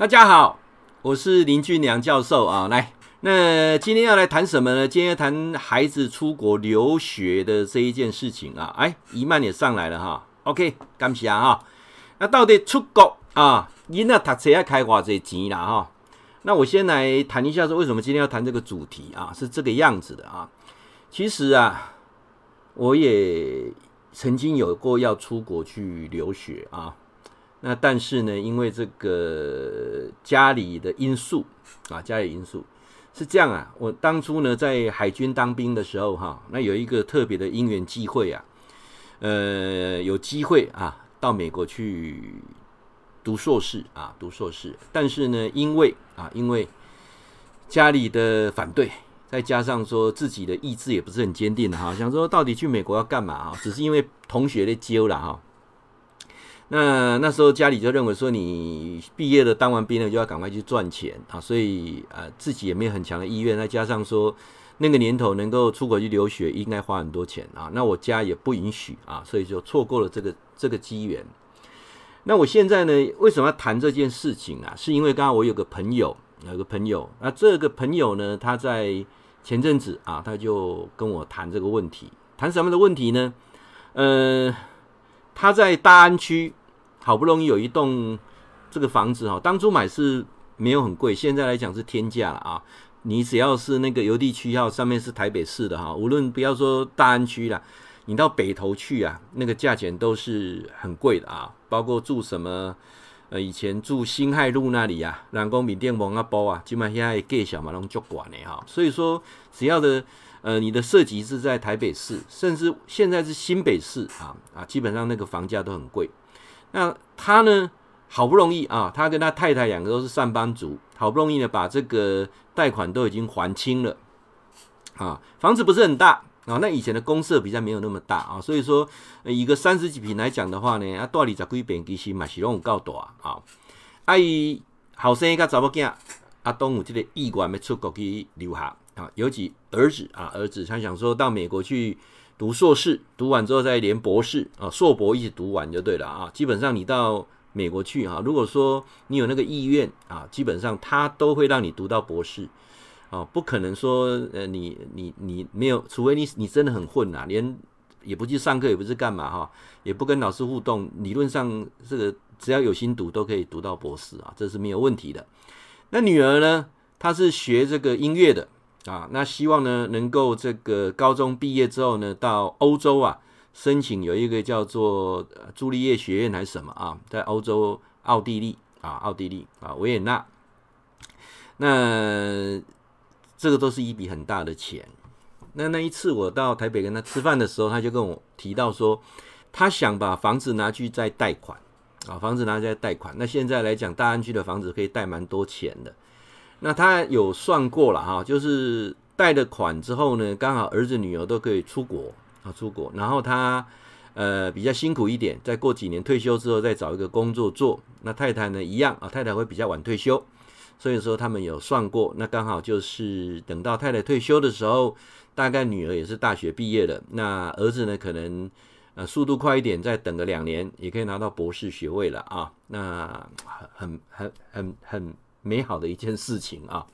大家好，我是林俊良教授啊。来，那今天要来谈什么呢？今天要谈孩子出国留学的这一件事情啊。哎，一曼也上来了哈。OK，感谢啊。那到底出国啊，囡仔读书要开偌济钱啦哈？那我先来谈一下说，为什么今天要谈这个主题啊？是这个样子的啊。其实啊，我也曾经有过要出国去留学啊。那但是呢，因为这个家里的因素啊，家里因素是这样啊。我当初呢在海军当兵的时候哈，那有一个特别的因缘机会啊，呃，有机会啊到美国去读硕士啊，读硕士。但是呢，因为啊，因为家里的反对，再加上说自己的意志也不是很坚定的哈，想说到底去美国要干嘛啊？只是因为同学的揪了哈。那那时候家里就认为说，你毕业了，当完兵了就要赶快去赚钱啊，所以呃自己也没有很强的意愿。再加上说那个年头能够出国去留学，应该花很多钱啊。那我家也不允许啊，所以就错过了这个这个机缘。那我现在呢，为什么要谈这件事情啊？是因为刚刚我有个朋友，有个朋友，那这个朋友呢，他在前阵子啊，他就跟我谈这个问题，谈什么的问题呢？呃，他在大安区。好不容易有一栋这个房子哈，当初买是没有很贵，现在来讲是天价了啊！你只要是那个邮递区号上面是台北市的哈，无论不要说大安区了，你到北投去啊，那个价钱都是很贵的啊！包括住什么呃，以前住辛亥路那里呀，南宫米店王阿包啊，基本上现在盖小马龙就管的哈。所以说，只要的呃，你的设籍是在台北市，甚至现在是新北市啊啊，基本上那个房价都很贵。那他呢，好不容易啊，他跟他太太两个都是上班族，好不容易呢把这个贷款都已经还清了，啊，房子不是很大啊，那以前的公社比较没有那么大啊，所以说一个三十几平来讲的话呢，啊，大理在贵边其实嘛是拢有够大啊，阿姨后生个查某囝，阿东有这个意愿要出国去留学啊，尤其儿子啊，儿子他想说到美国去。读硕士，读完之后再连博士啊，硕博一起读完就对了啊。基本上你到美国去啊，如果说你有那个意愿啊，基本上他都会让你读到博士啊，不可能说呃你你你没有，除非你你真的很混啊，连也不去上课，也不是干嘛哈，也不跟老师互动，理论上这个只要有心读都可以读到博士啊，这是没有问题的。那女儿呢，她是学这个音乐的。啊，那希望呢，能够这个高中毕业之后呢，到欧洲啊，申请有一个叫做朱丽叶学院还是什么啊，在欧洲奥地利啊，奥地利啊，维也纳。那这个都是一笔很大的钱。那那一次我到台北跟他吃饭的时候，他就跟我提到说，他想把房子拿去再贷款啊，房子拿去再贷款。那现在来讲，大安区的房子可以贷蛮多钱的。那他有算过了哈，就是贷了款之后呢，刚好儿子女儿都可以出国啊，出国。然后他呃比较辛苦一点，再过几年退休之后再找一个工作做。那太太呢一样啊，太太会比较晚退休，所以说他们有算过，那刚好就是等到太太退休的时候，大概女儿也是大学毕业了，那儿子呢可能呃速度快一点，再等个两年也可以拿到博士学位了啊。那很很很很。美好的一件事情啊，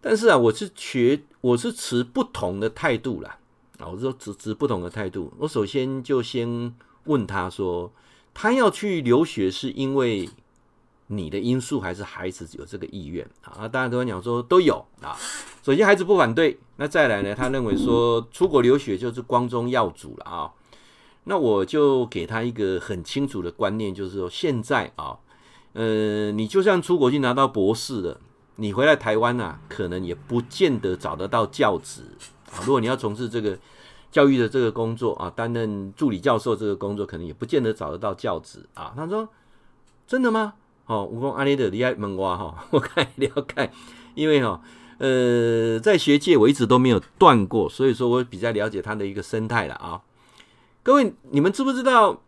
但是啊，我是持我是持不同的态度啦啊，我是说持持不同的态度。我首先就先问他说，他要去留学是因为你的因素，还是孩子有这个意愿啊？大家跟我讲说都有啊。首先孩子不反对，那再来呢，他认为说出国留学就是光宗耀祖了啊。那我就给他一个很清楚的观念，就是说现在啊。呃，你就算出国去拿到博士了，你回来台湾啊，可能也不见得找得到教职啊。如果你要从事这个教育的这个工作啊，担任助理教授这个工作，可能也不见得找得到教职啊。他说：“真的吗？”哦，我说阿里的厉害门娃哈，我看了解，因为哈，呃，在学界我一直都没有断过，所以说我比较了解他的一个生态了啊。各位，你们知不知道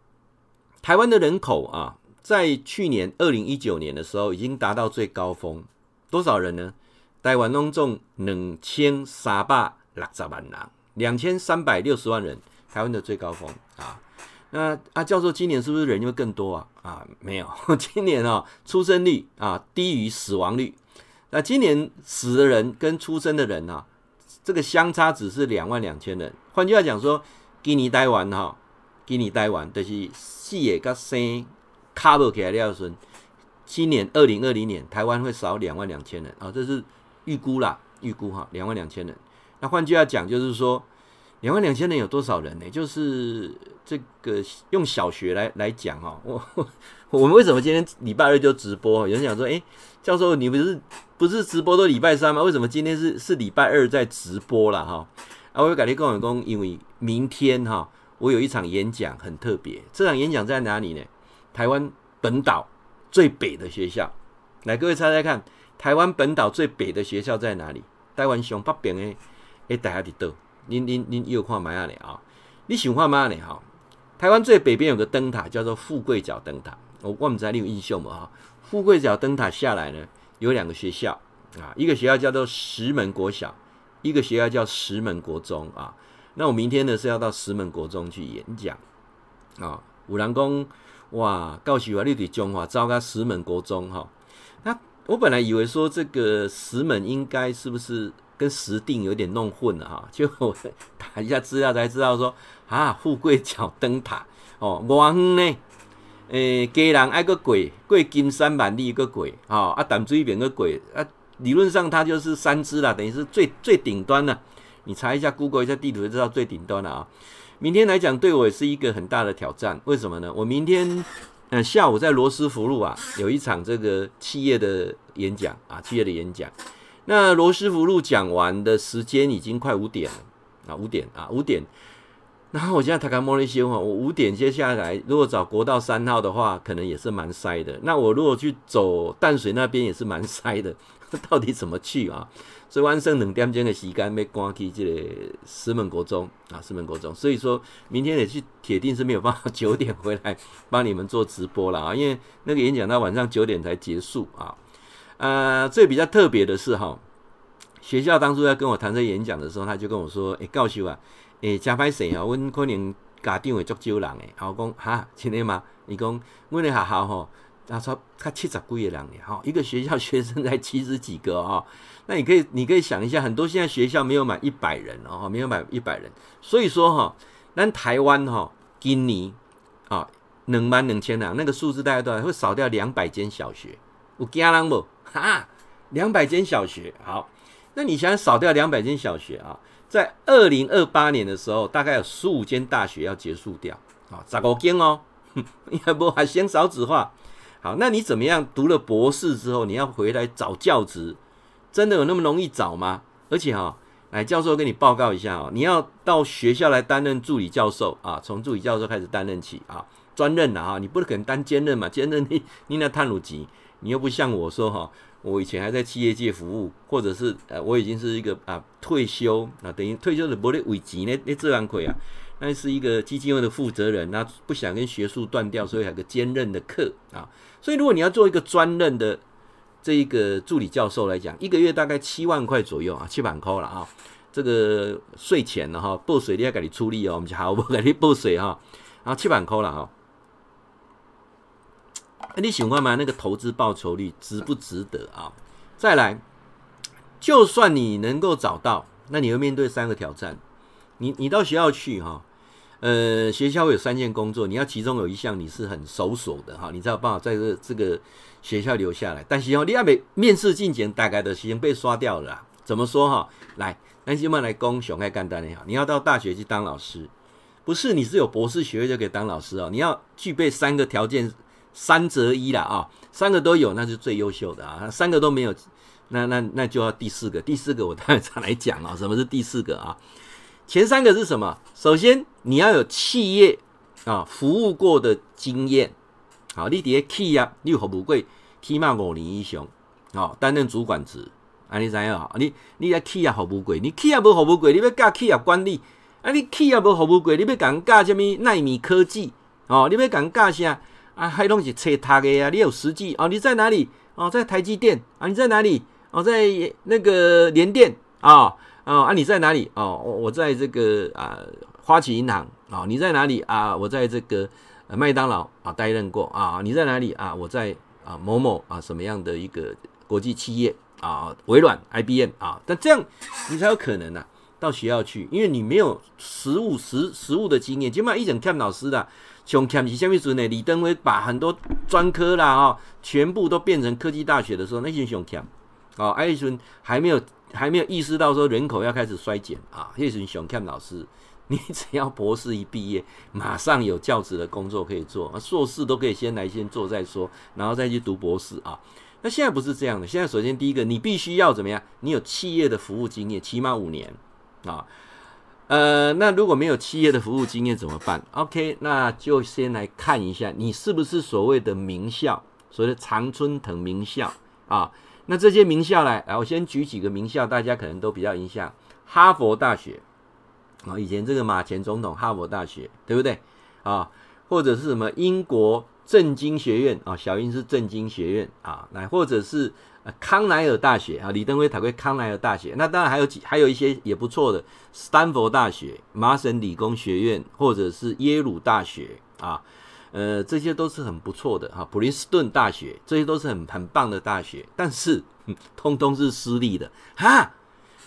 台湾的人口啊？在去年二零一九年的时候，已经达到最高峰，多少人呢？台湾拢总两千三百六十万人，两千三百六十万人，台湾的最高峰啊。那啊，教授今年是不是人又更多啊？啊，没有，今年啊、出生率啊低于死亡率。那今年死的人跟出生的人啊，这个相差只是两万两千人。换句话讲说，给你待完哈，给你待完就是死的跟生卡不起来的时，今年二零二零年台湾会少两万两千人啊，这是预估啦，预估哈，两万两千人。那换句话讲，就是说。两万两千人有多少人呢？就是这个用小学来来讲哦，我 我们为什么今天礼拜二就直播？有人讲说，哎，教授你不是不是直播都礼拜三吗？为什么今天是是礼拜二在直播了哈？啊，我改天跟我讲，因为明天哈，我有一场演讲很特别，这场演讲在哪里呢？台湾本岛最北的学校，来各位猜猜看，台湾本岛最北的学校在哪里？台湾上北边的哎，大家知道。您您您又看麦阿里啊？你想看麦阿里哈？台湾最北边有个灯塔，叫做富贵角灯塔。我我们知道你有印象吗？哈，富贵角灯塔下来呢，有两个学校啊，一个学校叫做石门国小，一个学校叫石门国中啊。那我明天呢是要到石门国中去演讲啊。有人讲哇，告诉我你对中华招个石门国中哈。那我本来以为说这个石门应该是不是？跟石碇有点弄混了哈，就我打一下资料才知道说啊，富贵角灯塔哦，外远呢，诶，家人爱个鬼，贵金山万里个鬼啊，啊淡水边个鬼啊，理论上它就是三支啦，等于是最最顶端了。你查一下 Google 一下地图就知道最顶端了啊。明天来讲对我也是一个很大的挑战，为什么呢？我明天嗯下午在罗斯福路啊有一场这个企业的演讲啊，企业的演讲。那罗斯福路讲完的时间已经快五点了啊，五点啊，五点。然后我现在塔卡莫利西哈，我五点接下来如果找国道三号的话，可能也是蛮塞的。那我如果去走淡水那边也是蛮塞的，到底怎么去啊？所以万圣两点钟的时间要赶去这个石门国中啊，石门国中。所以说明天也去，铁定是没有办法九点回来帮你们做直播了啊，因为那个演讲到晚上九点才结束啊。呃，最比较特别的是哈，学校当初在跟我谈这演讲的时候，他就跟我说：“诶、欸，教授啊，诶、欸，加歹势啊，阮可能家长会足少人诶。”然后讲哈，真的吗？你讲阮的学校吼，他说他七十几个人呢，哈，一个学校学生才七十几个哈。那你可以，你可以想一下，很多现在学校没有满一百人哦，没有满一百人。所以说哈，咱台湾哈，今年啊，两万两千人，那个数字大概多少？会少掉两百间小学，有惊人不？哈，两百间小学，好，那你想少掉两百间小学啊？在二零二八年的时候，大概有十五间大学要结束掉啊，十五间哦，你还不还嫌少子化？好，那你怎么样？读了博士之后，你要回来找教职，真的有那么容易找吗？而且哈，来教授跟你报告一下啊，你要到学校来担任助理教授啊，从助理教授开始担任起啊，专任的啊，你不可能当兼任嘛，兼任你你那探路级。你又不像我说哈，我以前还在企业界服务，或者是呃，我已经是一个啊退休啊，等于退休的不得危急呢，那这样可以啊，那是一个基金会的负责人，那不想跟学术断掉，所以还有个兼任的课啊。所以如果你要做一个专任的这一个助理教授来讲，一个月大概七万块左右啊，七万块了啊。这个税前了哈，报税你要给你出力哦，我们就好 不给你报税哈，然后七万块了哈。你喜欢吗？那个投资报酬率值不值得啊？再来，就算你能够找到，那你会面对三个挑战。你你到学校去哈，呃，学校有三件工作，你要其中有一项你是很熟手的哈，你才有办法在这这个学校留下来。但是哦，你要没面试进前，大概的时间被刷掉了。怎么说哈？来，那先慢来攻，熊爱干单也好。你要到大学去当老师，不是你是有博士学位就可以当老师哦，你要具备三个条件。三择一了啊，三个都有那是最优秀的啊，三个都没有，那那那就要第四个，第四个我待会再来讲啊，什么是第四个啊？前三个是什么？首先你要有企业啊服务过的经验，好，你底下企业你有服务过起码五年以上，好，担任主管职，啊，你知影？你你在企业服务过，你企业无服务过，你要教企业管理，啊，你企业无服务过，你要讲教什么奈米科技，哦，你要讲教啥？啊，还拢是册读的呀！你有实际哦？你在哪里？哦，在台积电啊？你在哪里？哦，在那个联电啊？啊，你在哪里？哦，我在这个啊花旗银行啊，你在哪里啊？我在这个麦当劳啊担任过啊。你在哪里啊？我在啊某某啊什么样的一个国际企业啊？微软、IBM 啊。但这样你才有可能啊到学校去，因为你没有实务实实务的经验。起码一整看老师的，从看是下面说呢，李登辉把很多专科啦啊，全部都变成科技大学的时候，那些熊看哦，艾森还没有还没有意识到说人口要开始衰减啊。叶森熊看老师。你只要博士一毕业，马上有教职的工作可以做，硕士都可以先来先做再说，然后再去读博士啊。那现在不是这样的，现在首先第一个，你必须要怎么样？你有企业的服务经验，起码五年啊。呃，那如果没有企业的服务经验怎么办？OK，那就先来看一下你是不是所谓的名校，所谓的常春藤名校啊。那这些名校来，来，我先举几个名校，大家可能都比较印象，哈佛大学。啊，以前这个马前总统哈佛大学，对不对？啊，或者是什么英国政经学院啊，小英是政经学院啊，来或者是康奈尔大学啊，李登辉考过康奈尔大学。那当然还有几，还有一些也不错的，斯坦福大学、麻省理工学院，或者是耶鲁大学啊，呃，这些都是很不错的哈。普林斯顿大学，这些都是很很棒的大学，但是通通是私立的哈。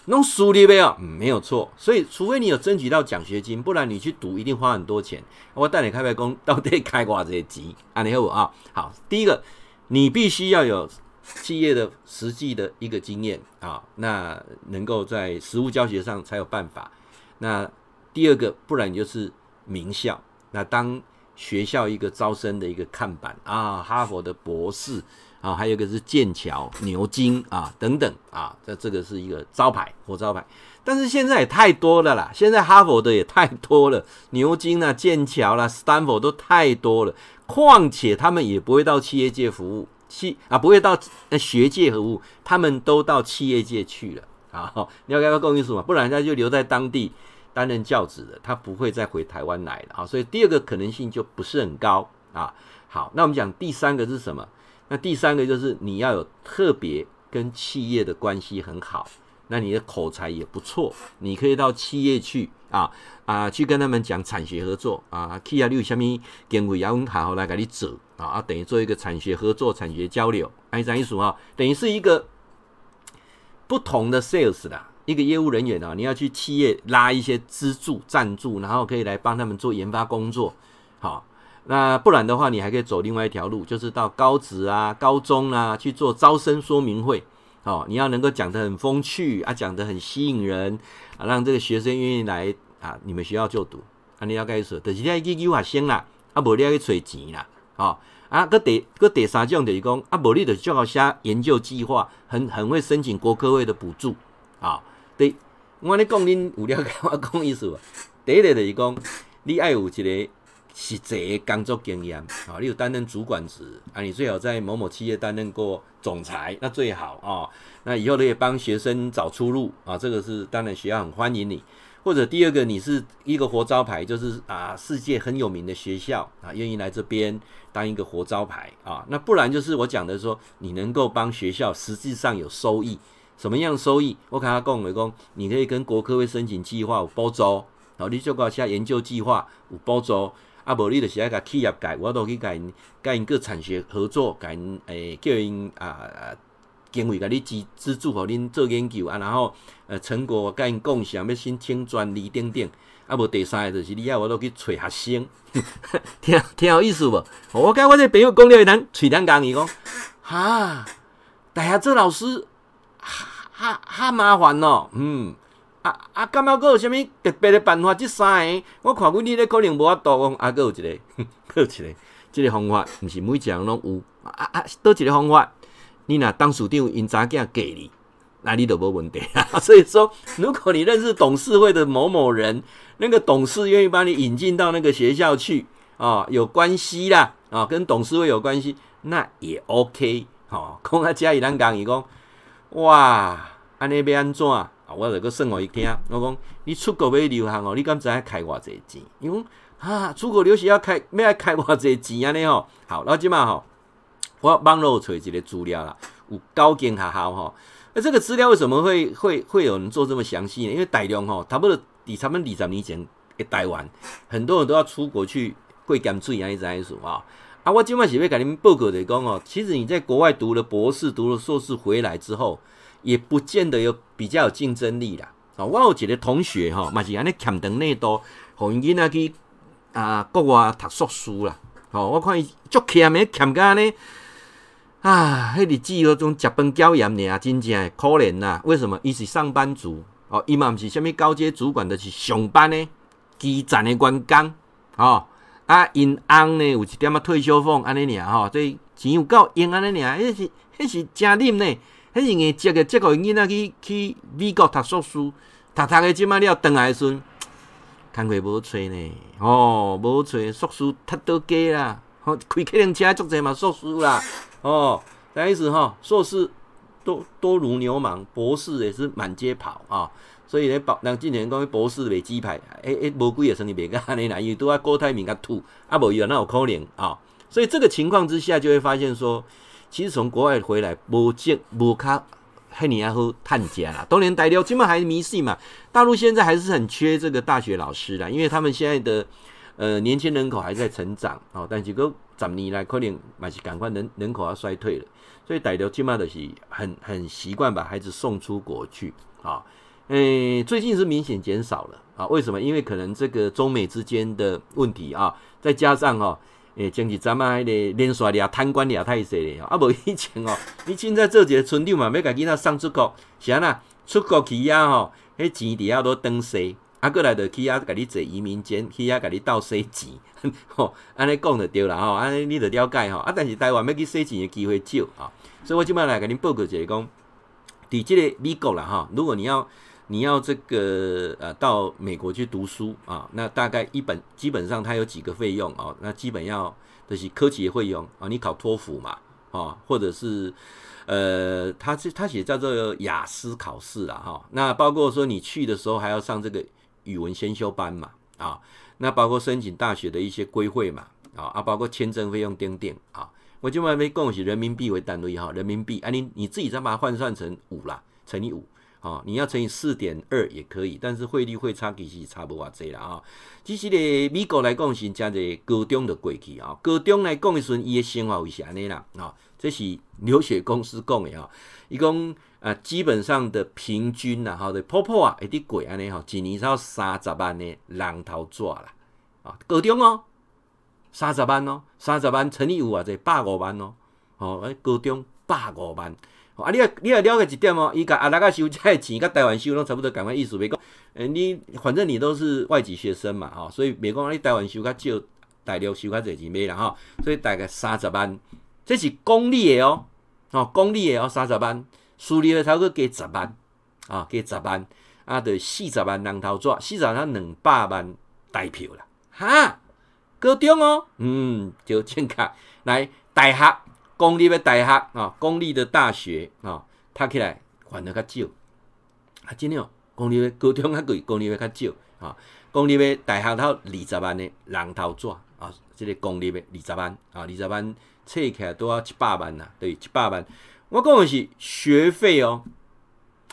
弄书里没有？嗯，没有错。所以，除非你有争取到奖学金，不然你去读一定花很多钱。我带你开开工，到底开挂这些机啊？你好啊，好。第一个，你必须要有企业的实际的一个经验啊，那能够在实务教学上才有办法。那第二个，不然你就是名校。那当学校一个招生的一个看板啊，哈佛的博士。啊，还有一个是剑桥、牛津啊等等啊，这这个是一个招牌，活招牌。但是现在也太多了啦，现在哈佛的也太多了，牛津啊、剑桥啦、斯坦福都太多了。况且他们也不会到企业界服务，企啊不会到学界服务，他们都到企业界去了啊。你要给他共意思嘛？不然他就留在当地担任教职的，他不会再回台湾来了啊。所以第二个可能性就不是很高啊。好，那我们讲第三个是什么？那第三个就是你要有特别跟企业的关系很好，那你的口才也不错，你可以到企业去啊啊，去跟他们讲产学合作啊，企业你有什么经费要好好来给你走啊，等于做一个产学合作、产学交流，哎，这样意思啊，等于是一个不同的 sales 啦，一个业务人员啊，你要去企业拉一些资助、赞助，然后可以来帮他们做研发工作，好。那不然的话，你还可以走另外一条路，就是到高职啊、高中啊去做招生说明会。哦，你要能够讲得很风趣啊，讲得很吸引人啊，让这个学生愿意来啊，你们学校就读。啊，你要该说，就是你要去诱学生啦，啊，无你要去揣钱啦。哦，啊，搁第搁第三种就是讲，啊，无你就是最好写研究计划，很很会申请国科会的补助。啊、哦，对，我跟你讲，恁有了解我讲意思无？第一个就是讲，你爱有一个。实际工作经验啊，你有担任主管职啊，你最好在某某企业担任过总裁，那最好啊。那以后你也帮学生找出路啊，这个是当然学校很欢迎你。或者第二个，你是一个活招牌，就是啊，世界很有名的学校啊，愿意来这边当一个活招牌啊。那不然就是我讲的说，你能够帮学校实际上有收益，什么样收益？我跟他讲，我讲，你可以跟国科会申请计划有补助，然后你就搞下研究计划有补助。啊，无你就是爱甲企业界，我都去甲因甲因个产学合作，甲因诶叫因啊经费甲你资资助，互恁做研究啊，然后呃成果甲因共享，要申请专利等等。啊，无第三个就是你爱我都去找学生，听听有意思无？我甲我这朋友讲了一阵，喙疼讲伊讲，哈，大家做老师哈哈哈麻烦哦，嗯。啊啊！感觉阁有啥物特别的办法？即三个，我看阮你咧可能无法度讲。啊，阁有一个，阁有一个，即个方法，毋是每一人拢有。啊啊，倒一个方法，你若当处长因查囝嫁你，那你就无问题啊。所以说，如果你认识董事会的某某人，那个董事愿意把你引进到那个学校去啊，有关系啦啊，跟董事会有关系，那也 OK。吼，讲啊，嘉义人讲伊讲，哇，安尼要安怎啊？我着阁算互伊听，我讲你出国要留学哦，你敢知影开偌济钱？伊讲啊，出国留学要开要爱开偌济钱安尼吼。好，然后即马吼，我网络找一个资料啦，有九间学校吼。那这个资料为什么会会会有人做这么详细呢？因为大量吼，差不多伫差不多二十年前，诶台湾，很多人都要出国去过盐水啊，一直在说啊。啊，我今晚是要甲你们报告的讲哦，其实你在国外读了博士、读了硕士回来之后，也不见得有比较有竞争力啦。啊，我有一个同学哈，嘛是安尼欠长内多，互因囡仔去啊国外读硕士啦。哦，我看伊足欠的，欠干呢。啊，迄日子嗰种食饭娇严尔，真正可怜呐。为什么？伊是上班族哦，伊嘛毋是虾米高阶主管，的、是上班呢，基层的员工哦。啊，因翁呢有一点仔退休俸安尼尔吼，所以钱有够用安尼尔，迄是迄是真啉呢。迄是硬接个，接个囡仔去去美国读硕士，读读个即马了，转来时阵，工课无找呢。哦，无找硕士太多假啦，吼 开客人车足济嘛硕士啦。哦，啥意思吼？硕士多多如牛毛，博士也是满街跑啊。所以咧，博人今年讲博士卖鸡排，诶诶，无几个生意卖个安尼啦，因为拄啊郭台铭甲吐，啊无伊有那有可能啊。所以这个情况之下，就会发现说，其实从国外回来，无见无卡遐尔啊好趁食啦。当年大陆基本还迷信嘛，大陆现在还是很缺这个大学老师啦，因为他们现在的呃年轻人口还在成长哦，但是个十年来可能嘛是赶快人人口要衰退了，所以大陆基本都是很很习惯把孩子送出国去啊。诶、最近是明显减少了啊？为什么？因为可能这个中美之间的问题啊，再加上哈、啊，诶、欸，经济咱们的连锁的贪官也太犀利啊！无以前哦，你现在做一个村长嘛，要甲囡仔送出国，是安那出国去啊？吼，迄钱底下都当西，啊，过来就去遐甲你坐移民监，去遐甲你斗洗钱，吼，安尼讲就对了吼，安尼你就了解吼。啊，但是台湾要去洗钱的机会少啊，所以我今摆来给您报告一下讲，伫这个美国啦哈，如果你要。你要这个呃到美国去读书啊，那大概一本基本上它有几个费用啊，那基本要这些科技费用啊，你考托福嘛啊，或者是呃，它是它写叫做雅思考试啊哈，那包括说你去的时候还要上这个语文先修班嘛啊，那包括申请大学的一些规会嘛啊啊，包括签证费用等等啊，我今晚没共以人民币为单位哈，人民币啊你你自己再把它换算成五啦，乘以五。啊、哦，你要乘以四点二也可以，但是汇率会差其实差不多这啦啊。其实咧，美国来讲是加在高中的过去啊，高中来讲的时候，伊的生活为是安尼啦啊，这是留学公司讲的啊。伊讲啊，基本上的平均啦，吼的泡泡啊，一滴贵安尼吼，一年才三十万的人头纸啦啊，高中哦，三十万哦，三十万乘以五啊，这百五万哦，哦，高中百五万。啊，你啊你也了解一点哦，伊甲阿拉个收这个钱，甲台湾收拢差不多，共款意思。袂讲，诶，你反正你都是外籍学生嘛，吼，所以袂讲你台湾收较少，大陆收较侪钱袂啦，吼。所以大概三十万，这是公立的哦，哦，公立的哦，三十万，私立的差不多加十万，啊，加十万，啊，就四十万人头纸，四十万两百万台票啦，哈，高中哦，嗯，就正确，来大学。公立的大学啊，公立的大学啊，读起来还得较少。啊，真的，公立的高中较贵，公立的较少啊。公立的大学头二十万的人头纸啊，这个公立的二十万啊，二十万册起来都要七八万呐，对，七八万。我讲的是学费哦，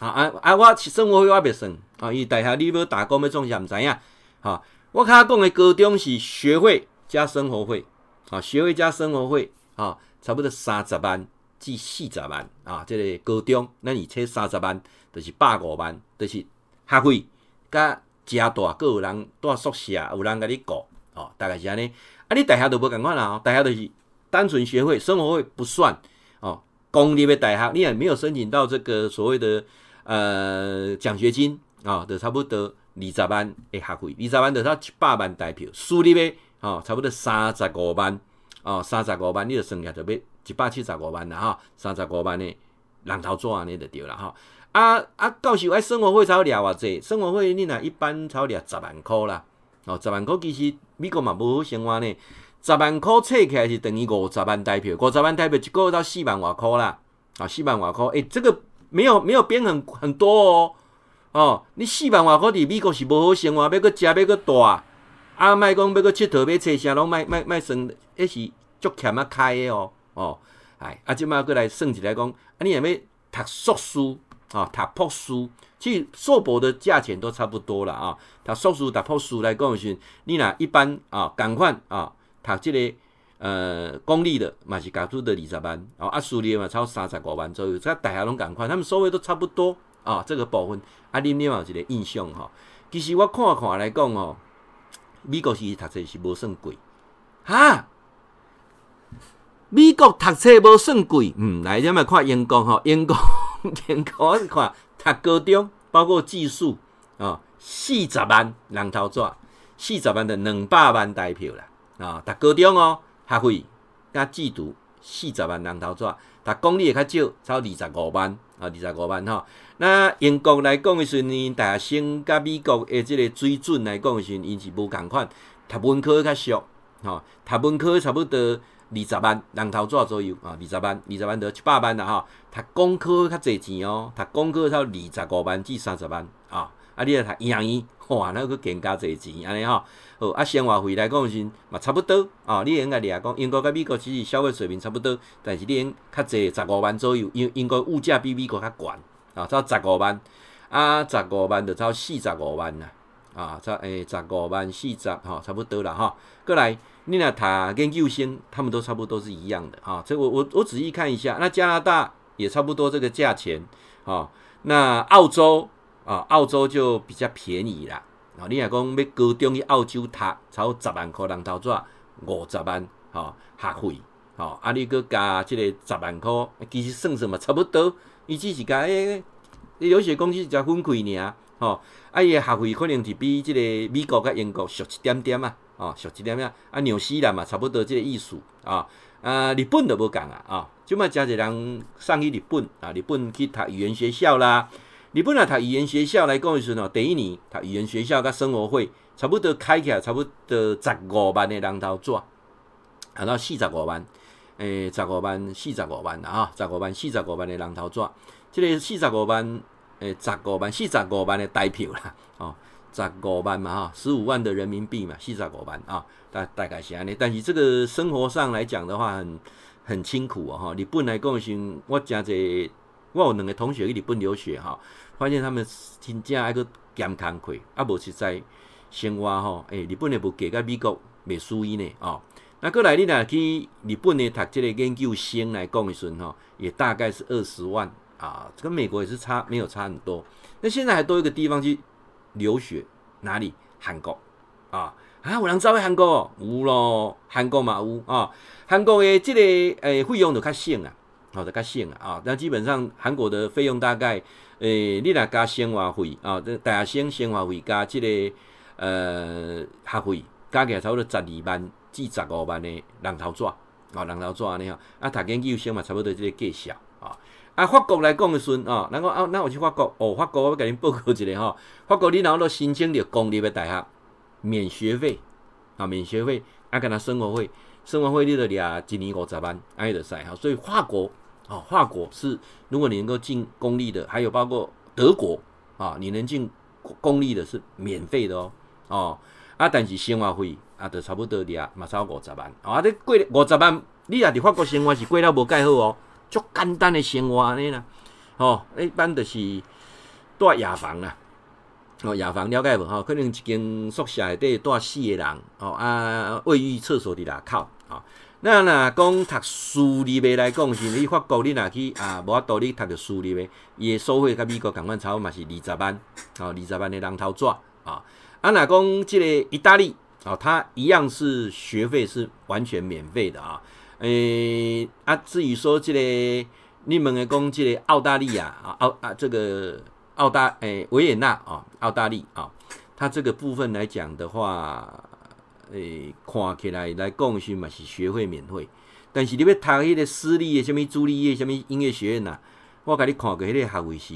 啊啊啊！我生活费我别算啊，因为大学你要打工要创啥毋知影。哈，我较讲的高中是学费加生活费啊，学费加生活费啊。差不多三十万至四十万啊，这个高中，那你切三十万，就是百五万，就是学费加加大，各有人住宿舍，有人甲你顾，哦，大概是安尼。啊，你大学都无共款啦，大学就是单纯学费，生活费不算哦。公立的大学你也没有申请到这个所谓的呃奖学金啊，就差不多二十万的学费，二十万就差七百万台票，私立的啊，差不多三十五万。哦，三十五万，你就算起来就要一百七十五万啦，哈，三十五万的人头纸安尼就对了，哈。啊啊，到时，哎，生活费才有掠偌济，生活费你若一般才有掠十万块啦。哦，十万块其实美国嘛无好生活呢，十万块册起来是等于五十万台票，五十万台票一个月到四万外块啦。啊，四万外块，诶、欸，这个没有没有变很很多哦。哦，你四万外块伫美国是无好生活，要阁食，要阁住。啊，莫讲要阁佚佗，要找啥拢莫莫莫算，迄是足欠啊开的哦，哦，哎，啊，即马阁来算起来讲，啊，你若要读硕士，啊，读博士，其实硕博的价钱都差不多了啊。读硕士、读博士来讲的时，你若一般啊，共款啊，读即个呃公立的嘛是加出的二十万，哦啊私立嘛超三十五万左右，这大家拢赶快，他们收费都差不多啊。这个部分啊，你另外有一个印象哈。其实我看看来讲哦，美国是读册是无算贵哈。美国读册无算贵，嗯，来咱们看英国吼，英国 英国我是看读高中，包括技术啊，四十万人头纸，四十万的两百万台票啦，啊，读高中哦，学费加制度四十万人头纸，读公立的较少，超二十五万啊，二十五万吼。那英国来讲的时阵，大学生甲美国的这个水准来讲的时阵，因是无共款，读文科较俗，吼，读文科差不多。二十万人头纸左右啊，二十万，二十万得七八万啦哈。读工科较侪钱哦，读工科才二十五万至三十万啊。啊，你来读营养，哇，那个更加侪钱安尼吼。好啊，生活费来讲是嘛差不多啊。你应该你来讲，英国甲美国其实消费水平差不多，但是你应较侪十五万左右，因英国物价比美国较悬啊，才十五万啊，十五万就才四十五万啦啊，才诶十五万四十哈，差不多啦哈。过来。你那他跟幼星，他们都差不多是一样的啊。这我我我仔细看一下，那加拿大也差不多这个价钱啊。那澳洲啊，澳洲就比较便宜啦。啊，你若讲要高中去澳洲读，超十万块人头纸，五十万哈学费。哦，啊，你搁加这个十万块，其实算什么差不多。伊只是加诶，留学公司加分开尔。吼，啊，伊诶学费可能是比即个美国甲英国俗一点点啊。啊，小几点点啊？啊，纽西兰嘛，差不多即个意思啊。啊，日本都无讲啊。啊，即马真侪人上去日本啊，日本去读语言学校啦。日本啊，读语言学校来讲的时阵吼，第一年读语言学校甲生活费差不多开起来差不多十五万的人头纸，啊，到四十五万，诶、十五万四十五万啦哈，十五万四十五万的人头纸，这个四十五万诶，十五万四十五万的代票啦，哦。十五万嘛哈，十五万的人民币嘛，四十五万啊，大大概是安尼。但是这个生活上来讲的话，很很辛苦哦哈。日本来讲是，我真济，我有两个同学去日本留学哈，发现他们真正爱去兼工课，啊无实在生活吼，诶、日本的物价甲美国袂输伊呢啊。那过来你若去日本的读这个研究生来讲的时阵吼，也大概是二十万啊，跟美国也是差没有差很多。那现在还多一个地方去。留学哪里？韩国啊啊！有人走去韩国哦，有咯，韩国嘛有啊。韩国的这个诶费用就较省啊，哦，就较省啊啊。那基本上韩国的费用大概诶、你若加生活费啊，这大学生生活费加这个呃学费，加起来差不多十二万至十五万的人头纸啊，人头纸安尼啊。啊，读研究生嘛，差不多这个计数啊。啊，法国来讲的时阵啊，然后啊，那我去法国哦，法国我要给您报告一下哈。法国你然后都申请了公立的大学，免学费啊，免学费，啊，跟他生活费，生活费你都俩一年五十万，哎的塞哈。所以法国啊，法国是如果你能够进公立的，还有包括德国啊，你能进公立的是免费的哦，哦，啊，但是生活费啊，就差不多俩嘛差五十万，啊，这过五十万，你也伫法国生活是过了无盖好哦。足简单的生活安尼啦，吼，一般就是住雅房啦，哦，雅房了解无？吼，可能一间宿舍内底住四个人，哦啊，卫浴厕所伫内口，哦，那若讲读私立的来讲，是你法国你若去啊，无法度你读着私立的，伊的收费甲美国共款差不多嘛是二十万，哦，二十万的人头纸，啊，啊，若讲即个意大利，哦，它一样是学费是完全免费的啊。诶、啊，至于说这个你们的讲这个澳大利亚啊，澳啊这个澳大诶维也纳啊，澳大利啊，它这个部分来讲的话，诶、看起来来讲是嘛是学费免费，但是你要读迄个私立的什么朱丽叶什么音乐学院呐，我给你看过迄个学费是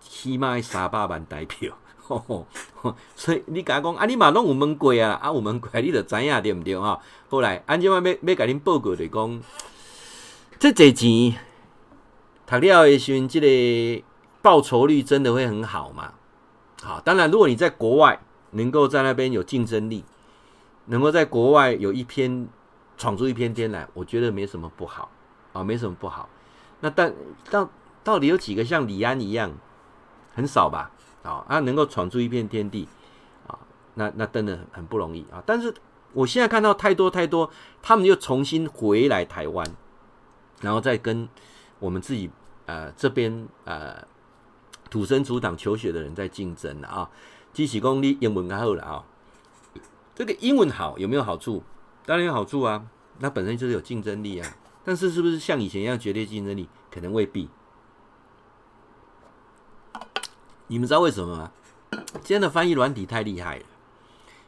起码三百万台票。哦，所以你甲讲啊，你嘛拢有问过啊，啊有问过，你就知影对毋对哈？后来安怎要要要甲恁报告就讲，这侪钱读了的时阵，这个报酬率真的会很好嘛？好，当然如果你在国外能够在那边有竞争力，能够在国外有一篇闯出一片天来，我觉得没什么不好啊，没什么不好。那但到到底有几个像李安一样？很少吧？啊，他能够闯出一片天地啊，那那真的很很不容易啊。但是我现在看到太多太多，他们又重新回来台湾，然后再跟我们自己呃这边呃土生土长求学的人在竞争了啊。基喜功力英文还好了啊，这个英文好有没有好处？当然有好处啊，那本身就是有竞争力啊。但是是不是像以前一样绝对竞争力？可能未必。你们知道为什么吗？今天的翻译软体太厉害了。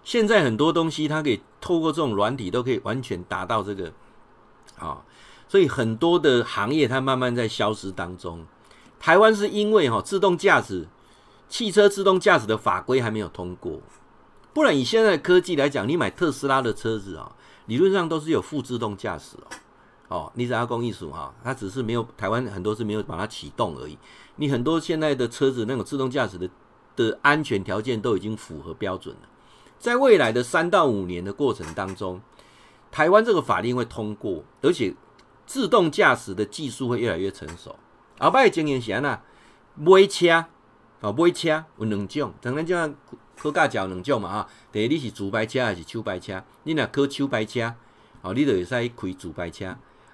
现在很多东西它可以透过这种软体都可以完全达到这个啊，所以很多的行业它慢慢在消失当中。台湾是因为哈自动驾驶、汽车自动驾驶的法规还没有通过，不然以现在的科技来讲，你买特斯拉的车子啊，理论上都是有副自动驾驶哦。哦，你只要工艺术哈，它只是没有台湾很多是没有把它启动而已。你很多现在的车子那种自动驾驶的的安全条件都已经符合标准了，在未来的三到五年的过程当中，台湾这个法令会通过，而且自动驾驶的技术会越来越成熟。后摆的经验是安那，买车哦，买车有两种，当然就考驾照两种嘛啊。第一你是自排车还是手排车？你若考手排车，哦，你就会使开自排车；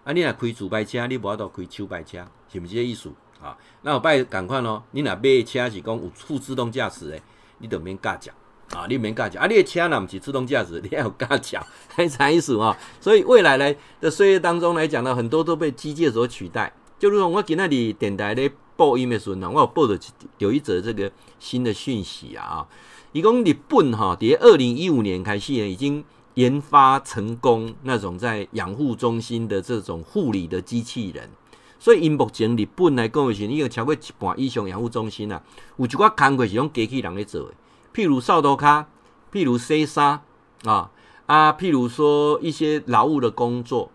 啊，你若开自排车，你无法度开手排车，是毋是这个意思？啊，那我拜赶快咯！你若买车是讲有副自动驾驶的，你都免驾照啊，你免驾照啊！你的车若不是自动驾驶，你要有驾照，还啥意思啊？所以未来来的岁月当中来讲呢，很多都被机械所取代。就如同我今天的电台咧播音的时候呢，我有报的有一则这个新的讯息啊啊，伊讲日本哈，在二零一五年开始呢，已经研发成功那种在养护中心的这种护理的机器人。所以，因目前日本来讲的是，已经超过一半以上养护中心啊，有一寡工课是用机器人咧做的，譬如扫涂骹，譬如洗衫啊啊，譬如说一些劳务的工作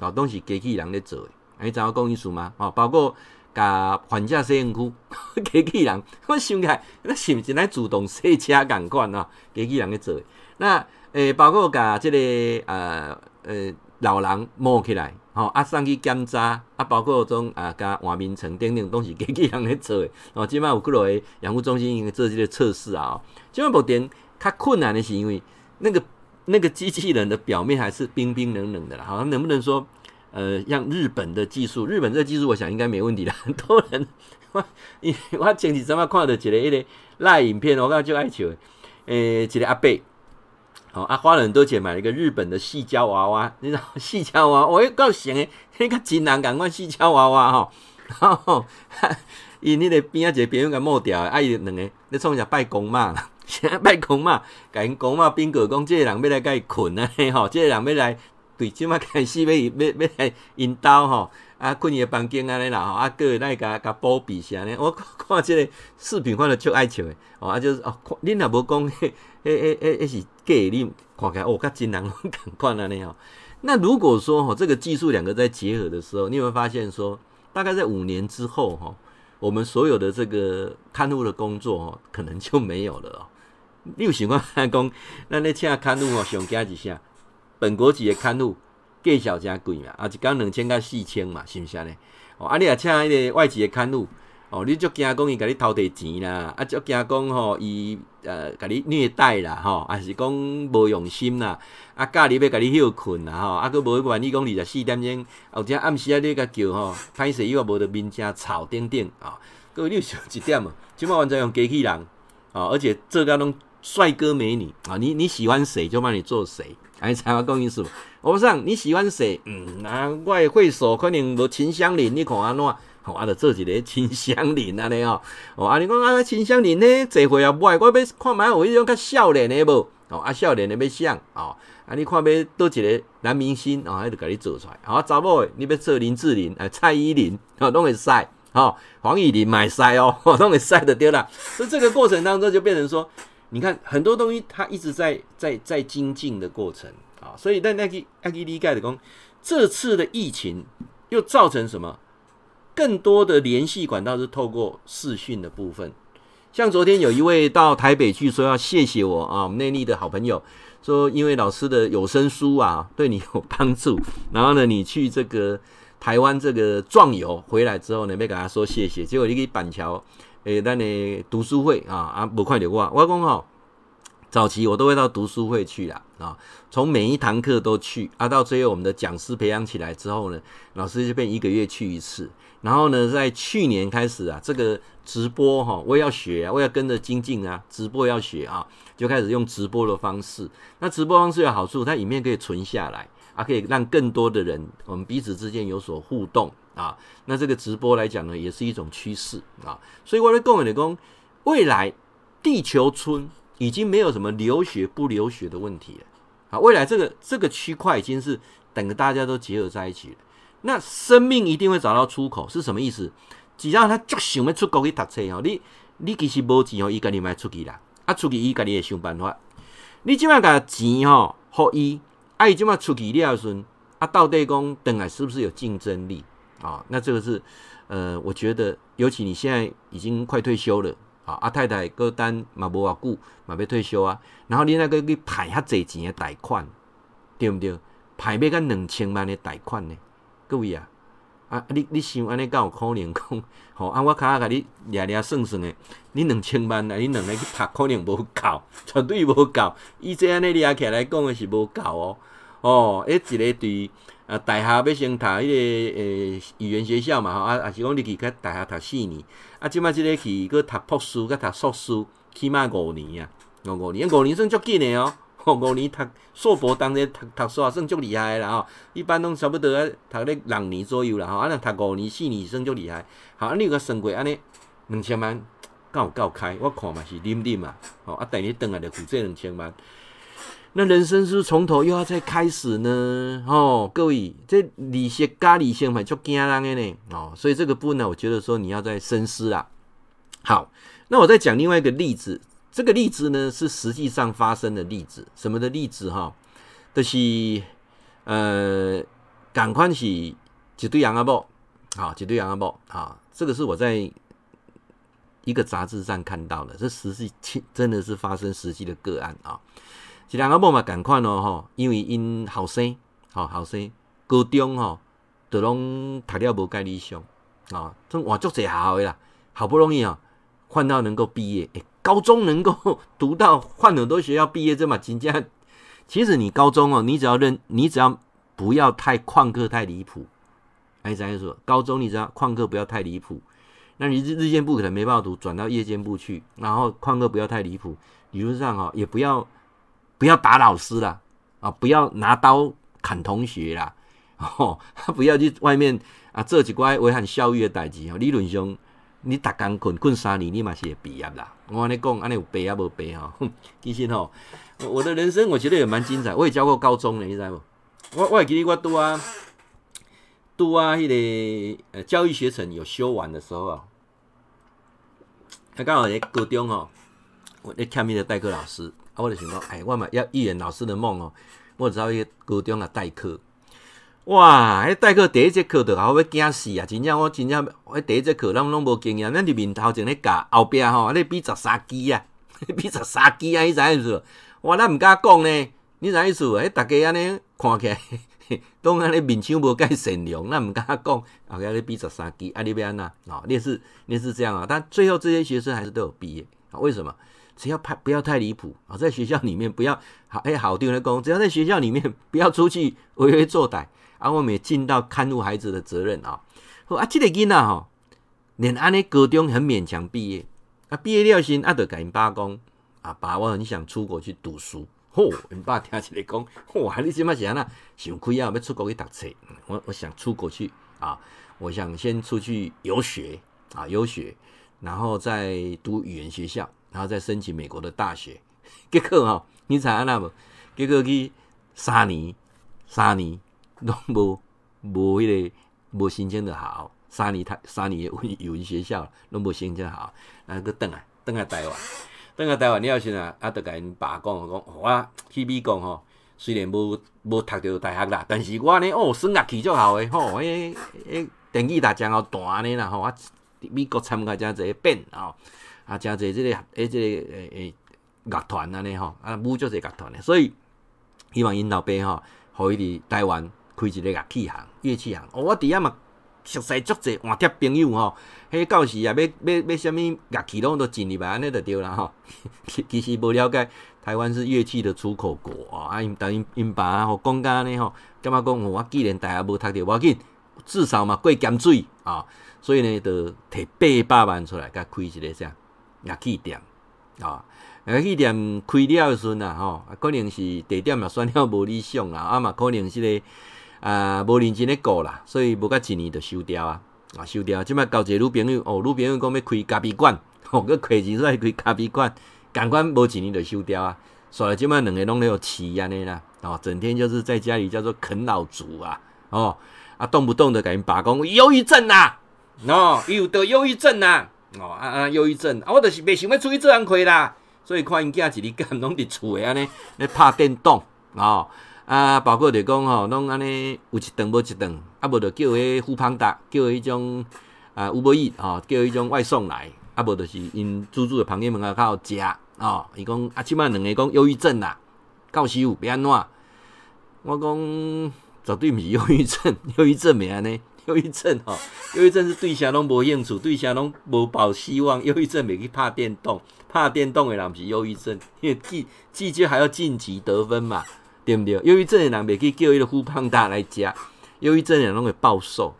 啊，都是机器人咧做的。你知影讲意思吗？啊，包括甲患者洗身躯，机器人，我想起来，那是毋是来自动洗车共款啊？机器人咧做的。那诶、包括甲即、这个呃呃老人摸起来。吼、哦，啊，送去检查，啊，包括种啊，甲换面层等等，都是机器人咧做诶。哦，即摆有几落个养护中心因为做这个测试啊。即摆目前较困难的是因为那个那个机器人的表面还是冰冰冷冷的啦。好，能不能说，呃，像日本的技术，日本这个技术，我想应该没问题的。很多人，我我前几阵啊看到一个迄个赖影片，我感觉就爱笑诶，诶、欸，一个阿伯。好啊，花了很多钱买了一个日本的细胶娃娃，你知道矽胶娃娃，我也够闲诶，那个真难赶快细胶娃娃吼，然后伊那个边仔一个朋友甲抹掉，啊伊两个咧创啥拜公妈啦，现 在拜公妈，甲因公妈宾果讲，这个人要来甲伊困啊，吼，这个人要来对即马开始要要要来引导吼，啊困伊个房间安尼啦，吼，啊个来甲甲包庇啥呢？我 看这个视频看了就爱笑诶，哦啊就是哦，恁若无讲。诶诶诶，诶是假你看起来哦，较真人拢 共款安尼哦。那如果说哈，这个技术两个在结合的时候，你有没有发现说，大概在五年之后哈，我们所有的这个刊物的工作哈，可能就没有了哦。你有想过 讲，那你请看护哦，上加一下，本国籍的刊物，计小加贵嘛，啊，一工两千到四千嘛，是不是安尼？哦，啊，你也请迄个外籍的看护。哦，你就惊讲伊甲你偷摕钱啦，啊，就惊讲吼伊呃甲你虐待啦，吼，还是讲无用心啦，啊，家里要甲你休困啦，吼，啊，佫无愿意讲二十四点钟，或者暗时啊，你甲叫吼，歹势又无得面正吵等等啊，各位你有想一点嘛？即马完全用机器人啊，而且做甲拢帅哥美女啊，你你喜欢谁就帮你做谁，哎，才我讲意思，我说你喜欢谁？嗯，那我的会所可能无秦香莲，你看安怎？啊，着做一个秦香林安尼哦。哦，啊，你讲啊，秦香林呢，这回啊，买我要看买有迄种较少年的无？哦，啊，少年的要像哦，啊，你看要倒一个男明星哦，还得给你做出来。好、哦，查某的你要做林志玲，啊，蔡依林，哦，拢会使。哦，黄以玲买使哦，拢会使的对啦。所以这个过程当中就变成说，你看很多东西它一直在在在精进的过程啊、所以，但那个爱去理解的讲，这次的疫情又造成什么？更多的联系管道是透过视讯的部分，像昨天有一位到台北去说要谢谢我啊，我们内坜的好朋友说，因为老师的有声书啊对你有帮助，然后呢，你去这个台湾这个壮游回来之后呢，要跟他说谢谢。结果你去板桥诶，咱的读书会啊啊，不快点过。我讲吼，早期我都会到读书会去啦啊，从每一堂课都去啊，到最后我们的讲师培养起来之后呢，老师就变一个月去一次。然后呢，在去年开始啊，这个直播哈，我也要学啊，我要跟着精进啊，直播要学啊，就开始用直播的方式。那直播方式有好处，它影片可以存下来啊，可以让更多的人我们彼此之间有所互动啊。那这个直播来讲呢，也是一种趋势啊。所以我的共勉的讲，未来地球村已经没有什么留学不留学的问题了啊。未来这个这个区块已经是等着大家都结合在一起了。那生命一定会找到出口，是什么意思？只要他就想要出国去读册哦，你你其实无钱哦，伊家己买出去啦，啊出去伊家己会想办法。你即摆甲钱吼，互伊，啊伊即摆出去了时阵，啊到底讲等来是不是有竞争力啊、哦？那这个是呃，我觉得尤其你现在已经快退休了啊，阿太太个单嘛无偌久嘛要退休啊，然后你那个去排遐济钱的贷款，对不对？排要个两千万的贷款呢？各位啊，啊，你你想安尼敢有可能讲？吼，啊，我卡下甲你掠掠算算诶，你两千万啊，你两个去拍可能无够，绝对无够。以这安尼掠起来讲诶是无够哦。哦，诶，一个对啊，大学要先读迄个诶语言学校嘛，吼啊，啊是讲你去甲大学读四年，啊，即摆即个去搁读博士，搁读硕士，起码五年啊，五五年，五年算足紧诶哦。五年读硕博当然读读硕算足厉害啦吼，一般拢差不多啊读咧六年左右啦吼，啊那读五年四年算足厉害。好，啊你有个算过安尼两千万够有够开？我看嘛是啉啉嘛，吼啊等你等下就负债两千万，那人生是不是从头又要再开始呢？哦，各位，这利息加利息嘛就惊人的呢，哦，所以这个部分呢，我觉得说你要再深思啊。好，那我再讲另外一个例子。这个例子呢，是实际上发生的例子，什么的例子哈？就是呃，赶快是一对杨阿伯，好，一对杨阿伯，好，这个是我在一个杂志上看到的，这实际真的是发生实际的个案啊。一两阿伯嘛，赶快咯吼，因为因后生，好后生，高中吼，都拢读了无介理想啊，这哇足侪好的啦，好不容易啊，换到能够毕业，诶高中能够 读到换很多学校毕业这么紧张，其实你高中哦，你只要认，你只要不要太旷课太离谱，哎，咱就说高中你只要旷课不要太离谱，那你日日间部可能没办法读，转到夜间部去，然后旷课不要太离谱，理论上哈也不要不要打老师啦，啊，不要拿刀砍同学啦，哦，不要去外面啊做几乖违反校誉的代志哦，理论上。你打工困困三年，你嘛是会毕业啦。我跟你讲，安尼有毕业无毕哈？其实吼，我的人生我觉得也蛮精彩。我也教过高中的，你知无？我我会记得我拄啊拄啊，迄个呃教育学程有修完的时候啊，他刚好在高中吼，我咧欠迄个代课老师，我就想讲，哎，我嘛要一圆老师的梦哦，我只要去高中啊代课。哇！迄代课第一节课就好要惊死啊！真正我真正，迄第一节课咱拢无经验，咱伫面头前咧教，后壁吼咧比十三支啊，比十三支啊！你知影意思？哇！咱毋敢讲呢，你知影意思？迄逐家安尼看起来，当安尼面相无介善良，咱毋敢讲，后壁咧比十三支啊！你要安怎？哦，你是你是这样啊？但最后这些学生还是都有毕业啊？为什么？只要拍不要太离谱啊，在学校里面不要好哎，好听的讲，只要在学校里面 不要出去为非作歹。啊，我们也尽到看护孩子的责任啊！好啊，这个囡仔吼，连安尼高中很勉强毕业，啊，毕业了先啊，就甲因爸讲，啊，爸，我很想出国去读书。吼，因爸听起来讲，哇，你即马是安那想开啊，要出国去读册？我我想出国去啊，我想先出去游学啊，游学，然后再读语言学校，然后再申请美国的大学。结果吼，你知安那无？结果去三年，三年。拢无无迄个无申请的好，三年台三年语语文学校拢无申请好，然后搁转来转来台湾，等来台湾了后时啊，啊，着甲因爸讲讲，我去美国吼，虽然无无读着大学啦，但是我呢，哦，数学起足好诶，吼，迄迄成绩大将好大安尼啦，吼，我美国参加真侪变吼，啊，诚侪即个诶即个诶诶乐团安尼吼，啊，舞足侪乐团诶，所以希望因老爸吼，互伊伫台湾。开一个乐器行、乐器行。哦，我伫遐嘛熟悉足济换贴朋友吼，迄到时啊，要要要啥物乐器拢都进入来，安尼就对啦吼。其实无了解，台湾是乐器的出口国啊。啊，因但因因爸吼讲甲安尼吼，感觉讲我既然大学无读着，无要紧，至少嘛过咸水啊。所以呢，就摕八百万出来，甲开一个啥乐器店啊。乐器店开了时阵啊，吼，可能是地点嘛选了无理想啦，啊嘛可能是个啊无认真咧顾啦，所以无甲一年就收掉啊，啊收掉。即摆交一个女朋友，哦，女朋友讲要开咖啡馆，吼，佮亏钱出来开咖啡馆，赶快无一年就收掉啊。所以即摆两个拢咧有气安尼啦，哦，整天就是在家里叫做啃老族啊，哦，啊动不动的甲因爸讲忧郁症啊，哦，伊有得忧郁症啊，哦啊啊忧郁症，啊我就是袂想要出去做人亏啦。所以看因囝一日干拢伫厝诶安尼 咧拍电动哦，啊，包括着讲吼，拢安尼有一顿无一顿，啊，无着叫迄富胖达，叫迄种啊有无伊吼，叫迄种外送来，啊，无就是因租住诶朋友们啊较好食哦，伊讲啊，即摆两个讲忧郁症啦，教授别安怎？我讲绝对毋是忧郁症，忧郁症袂安尼。忧郁症吼，忧郁症是对啥拢无兴趣，对啥拢无抱希望。忧郁症袂去拍电动，拍电动的人毋是忧郁症，因为季季节还要晋级得分嘛，对不对？忧郁症的人袂去叫伊个富胖大来食，忧郁症的人拢会暴瘦。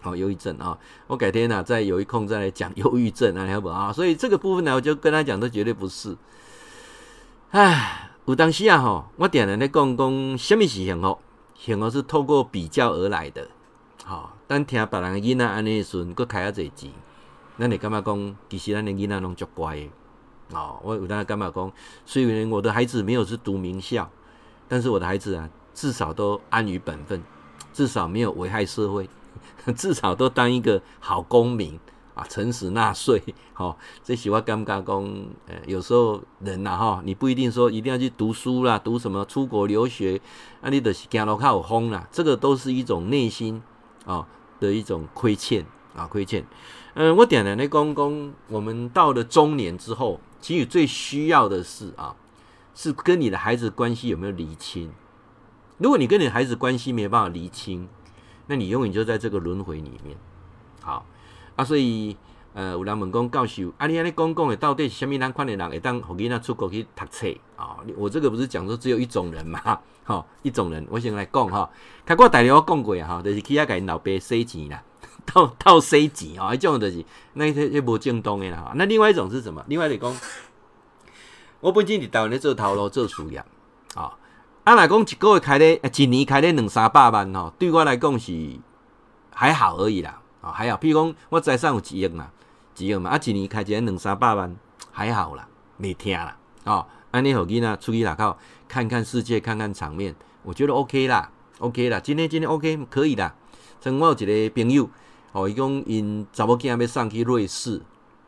好，忧郁症啊，我改天啊再有一空再来讲忧郁症啊，好不好？所以这个部分呢，我就跟他讲，这绝对不是。唉，有当时啊吼，我点人咧讲讲，什么是幸福？幸福是透过比较而来的。好，咱听别人囡仔安尼时阵，佫开啊侪钱，咱会感觉讲，其实咱的囡仔拢足乖的。哦，我有当感觉讲，虽然我的孩子没有是读名校，但是我的孩子啊，至少都安于本分，至少没有危害社会，至少都当一个好公民啊，诚实纳税。好、哦，这是我感觉讲，呃，有时候人呐，哈，你不一定说一定要去读书啦，读什么出国留学，啊，你就是走路较有风啦，这个都是一种内心。啊、的一种亏欠啊，亏欠。嗯，我点了那公公，我们到了中年之后，其实最需要的是啊，是跟你的孩子关系有没有厘清。如果你跟你的孩子关系没有办法厘清，那你永远就在这个轮回里面。好啊，所以呃，有人问讲教授，啊，你安尼讲讲的到底是什么人款的人会当互囡仔出国去读册啊？我这个不是讲说只有一种人嘛？好、哦，一种人，我先来讲哈。开过大聊我讲过啊，哈，就是去遐给老爸洗钱啦，套套洗钱啊，一种就是那迄迄无正当的啦。吼那另外一种是什么？另外来讲，我本身伫台湾咧做头路做事业啊，啊来讲一个月开咧，一年开咧两三百万吼，对我来讲是还好而已啦，啊还好。譬如讲我财产有一亿嘛，几亿嘛，啊一年开一个两三百万还好啦，没听啦，啊。安尼互囡仔出去外口看看世界，看看场面，我觉得 OK 啦，OK 啦，今天今天 OK 可以啦。像我有一个朋友，哦，伊讲因查某囝要送去瑞士，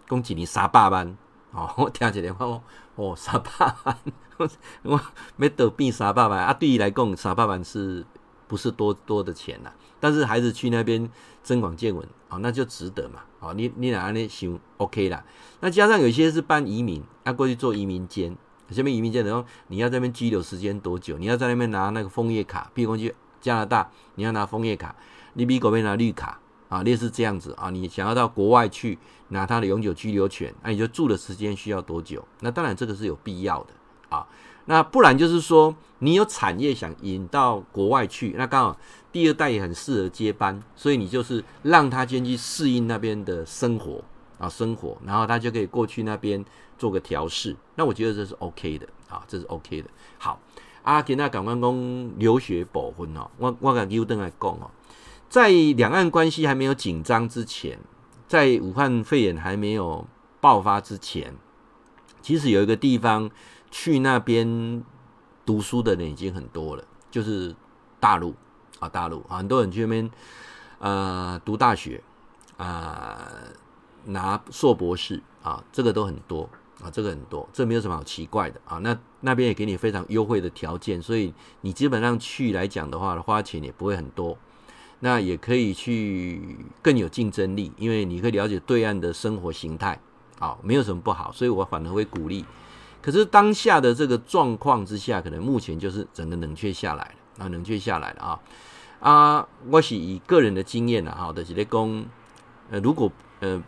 讲一年三百万，哦，我听一下我哦，三百万，我要倒变三百万啊！对伊来讲，三百万是不是多多的钱啦？但是孩子去那边增广见闻，哦，那就值得嘛，哦，你你哪里行 OK 啦。那加上有些是办移民，要过去做移民监。下面移民监的说，你要在那边居留时间多久？你要在那边拿那个枫叶卡，比如说去加拿大，你要拿枫叶卡；你美国边拿绿卡啊，类似这样子啊。你想要到国外去拿他的永久居留权，那你就住的时间需要多久？那当然这个是有必要的啊。那不然就是说，你有产业想引到国外去，那刚好第二代也很适合接班，所以你就是让他先去适应那边的生活。啊，生活，然后他就可以过去那边做个调试，那我觉得这是 OK 的啊，这是 OK 的。好，啊，今仔讲完讲留学保分哦，我我跟优登来讲哦，在两岸关系还没有紧张之前，在武汉肺炎还没有爆发之前，其实有一个地方去那边读书的人已经很多了，就是大陆啊，大陆啊，很多人去那边呃读大学啊。拿硕博士啊，这个都很多啊，这个很多，这没有什么好奇怪的啊。那那边也给你非常优惠的条件，所以你基本上去来讲的话，花钱也不会很多。那也可以去更有竞争力，因为你可以了解对岸的生活形态啊，没有什么不好。所以我反而会鼓励。可是当下的这个状况之下，可能目前就是整个冷却下来了啊，冷却下来了啊。啊，我是以个人的经验啊，哈，的是咧讲，呃，如果呃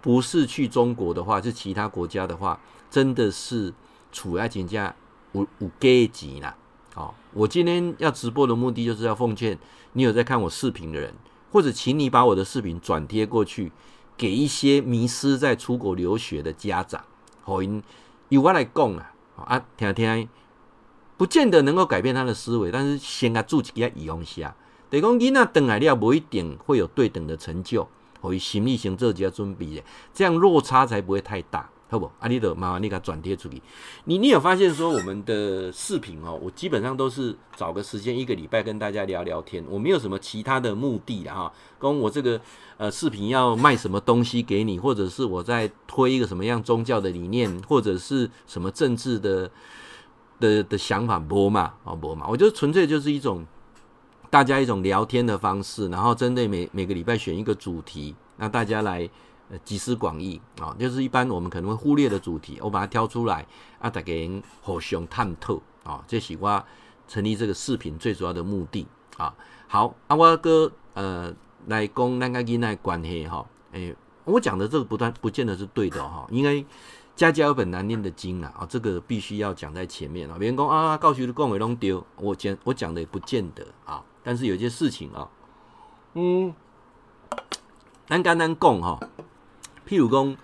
不是去中国的话，是其他国家的话，真的是处在人家有有阶级啦。好，我今天要直播的目的就是要奉劝你有在看我视频的人，或者请你把我的视频转贴过去，给一些迷失在出国留学的家长，好，由我来讲啊，啊，听听，不见得能够改变他的思维，但是先给他做几个用下。等于讲，囡仔等来了，不一定会有对等的成就，可以心理先做一下准备，这样落差才不会太大，好不？啊，你得麻烦你给他转贴出去。你你有发现说，我们的视频哦，我基本上都是找个时间，一个礼拜跟大家聊聊天，我没有什么其他的目的的哈。跟我这个呃视频要卖什么东西给你，或者是我在推一个什么样宗教的理念，或者是什么政治的的的想法，播嘛，哦播嘛，我觉得纯粹就是一种。大家一种聊天的方式，然后针对每每个礼拜选一个主题，那大家来呃集思广益啊，就是一般我们可能会忽略的主题，我把它挑出来啊，大家互相探讨啊，这是我成立这个视频最主要的目的啊。好，啊，我哥呃来讲咱个囡仔关系哈，诶，我讲的这个不断不见得是对的哈，因为家家有本难念的经啊，啊，这个必须要讲在前面啊，别人讲啊，教授的讲话拢对，我讲我讲的也不见得啊。但是有些事情啊，嗯，咱简单讲哈，譬如讲，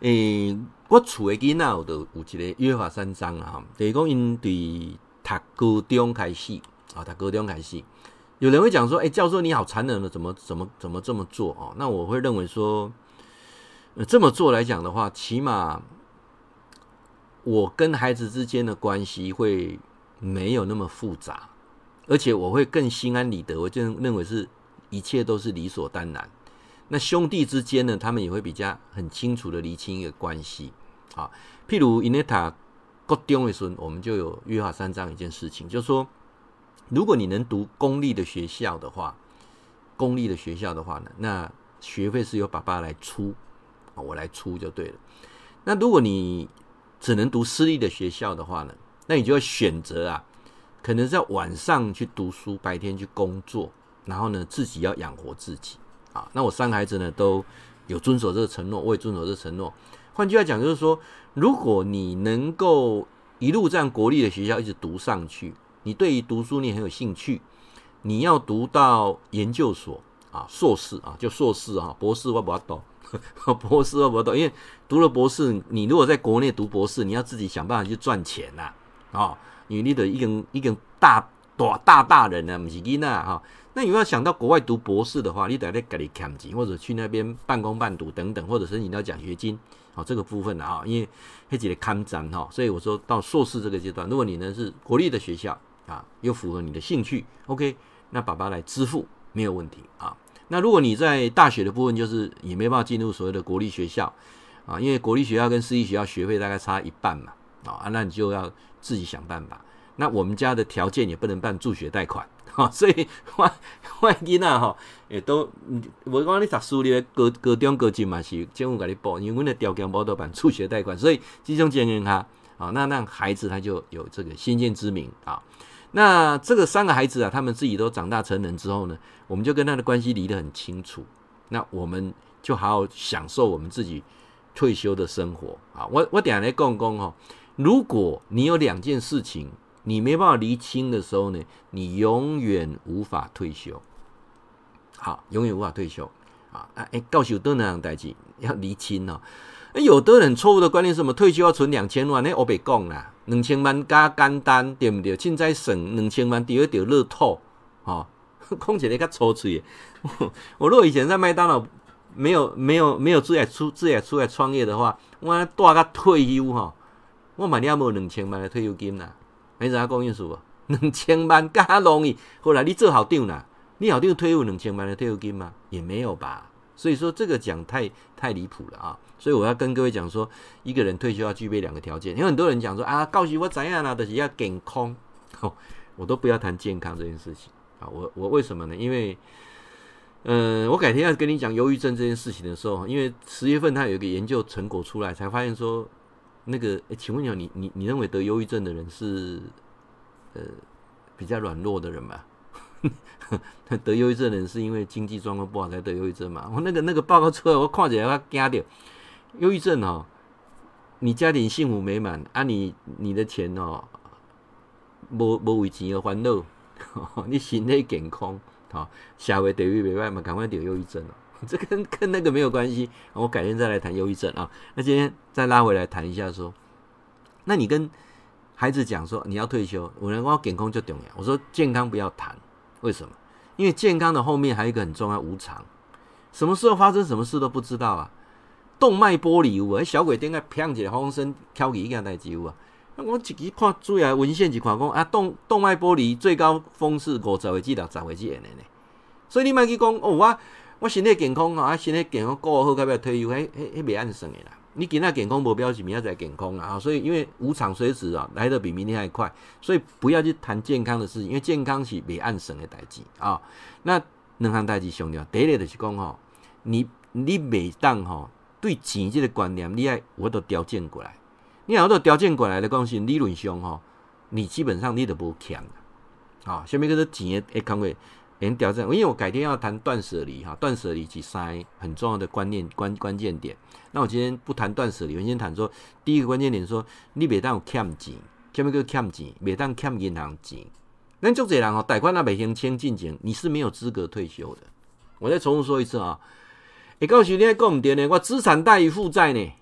诶、欸，我厝的囡仔有的有一个约法三章啊，等于讲因对读高中开始啊，读高中开始，有人会讲说，诶、欸，教授你好残忍的，怎么怎么怎么这么做哦？那我会认为说，呃，这么做来讲的话，起码我跟孩子之间的关系会没有那么复杂。而且我会更心安理得，我就认为是一切都是理所当然。那兄弟之间呢，他们也会比较很清楚的厘清一个关系。啊，譬如伊内塔国中的时候，我们就有约法三章一件事情，就是说，如果你能读公立的学校的话，公立的学校的话呢，那学费是由爸爸来出，我来出就对了。那如果你只能读私立的学校的话呢，那你就要选择啊。可能在晚上去读书，白天去工作，然后呢，自己要养活自己那我三个孩子呢，都有遵守这个承诺，我也遵守这个承诺。换句话讲，就是说，如果你能够一路这样国立的学校一直读上去，你对于读书你很有兴趣，你要读到研究所啊，硕士啊，就硕士啊，博士我不要读，博士我不要读，因为读了博士，你如果在国内读博士，你要自己想办法去赚钱呐，啊。因为你得一个一个大大大大人呢，不是囡仔哈。那你要想到国外读博士的话，你得在家里捡钱，或者去那边半工半读等等，或者申请到奖学金，哦这个部分的啊。因为还得看展哈，所以我说到硕士这个阶段，如果你呢是国立的学校啊，又符合你的兴趣，OK，那爸爸来支付没有问题啊。那如果你在大学的部分，就是也没办法进入所谓的国立学校啊，因为国立学校跟私立学校学费大概差一半嘛。啊，那你就要自己想办法。那我们家的条件也不能办助学贷款，哈，所以万万一呢，哈，也都，我讲你读书哩，高高中高级嘛是政府给你报，因为我们的条件不都办助学贷款，所以这种建议他，啊，那让孩子他就有这个先见之明啊。那这个三个孩子啊，他们自己都长大成人之后呢，我们就跟他的关系离得很清楚。那我们就好好享受我们自己退休的生活啊。我我等下来讲讲哈。如果你有两件事情你没办法厘清的时候呢，你永远无法退休。好，永远无法退休。啊，哎，教授都那样代志要厘清哦。哎，有的人错误的观念是什么？退休要存两千万？那我别讲啦，两千万加简单对不对？现在省两千万，第二条乐透。哦，讲起来较粗嘴。我如果以前在麦当劳没有没有没有自己出自己出来创业的话，我大概退休哈。我买，你要无两千万的退休金啦，没啥讲意思无？两千万加容易，后来你做校长啦，你校长退休两千万的退休金吗？也没有吧。所以说这个讲太太离谱了啊！所以我要跟各位讲说，一个人退休要具备两个条件。因为很多人讲说啊，告诉我怎样啦，就是要健康，吼 我都不要谈健康这件事情啊。我我为什么呢？因为，嗯、呃，我改天要跟你讲忧郁症这件事情的时候，因为十月份他有一个研究成果出来，才发现说。那个，诶，请问一下你，你你认为得忧郁症的人是，呃，比较软弱的人吗？得忧郁症的人是因为经济状况不好才得忧郁症嘛？我那个那个报告出来，我看起来我惊掉。忧郁症哦，你家庭幸福美满啊你，你的钱哦，无无为钱而烦恼，你身体健康，好，社会地位袂歹嘛，赶快得忧郁症哦。这跟跟那个没有关系，我改天再来谈忧郁症啊。那今天再拉回来谈一下说，那你跟孩子讲说你要退休，我人讲健康就重要。我说健康不要谈，为什么？因为健康的后面还有一个很重要，无常，什么时候发生什么事都不知道啊。动脉剥离有啊，小鬼点个砰起来，风声敲起一件代志有啊。那我自己看主要文献就看讲啊，动动脉剥离最高峰是五十岁至六十岁之间的呢。所以你莫去讲哦，我我身体健康吼啊，身体健康过好，该不要退休？迄迄迄袂按算的啦。你今仔健康无表示明仔载健康啊。所以因为无常随时啊，来得比明天还快，所以不要去谈健康的事情，因为健康是袂按算的代志啊。那两项代志上了，第一个就是讲吼，你你每当吼对钱这个观念，你爱我都调整过来。你若都调整过来的讲是理论上吼，你基本上你都无强啊。下面叫做钱的康位。连调整，因为我改天要谈断舍离哈，断舍离是三很重要的观念关关键点。那我今天不谈断舍离，我先谈说第一个关键点说，说你别当有欠钱，什么叫欠钱？别当欠银行钱。咱足侪人哦，贷款那未还清进钱，你是没有资格退休的。我再重复说一次啊，会告诉你还讲唔对呢，我资产大于负债呢，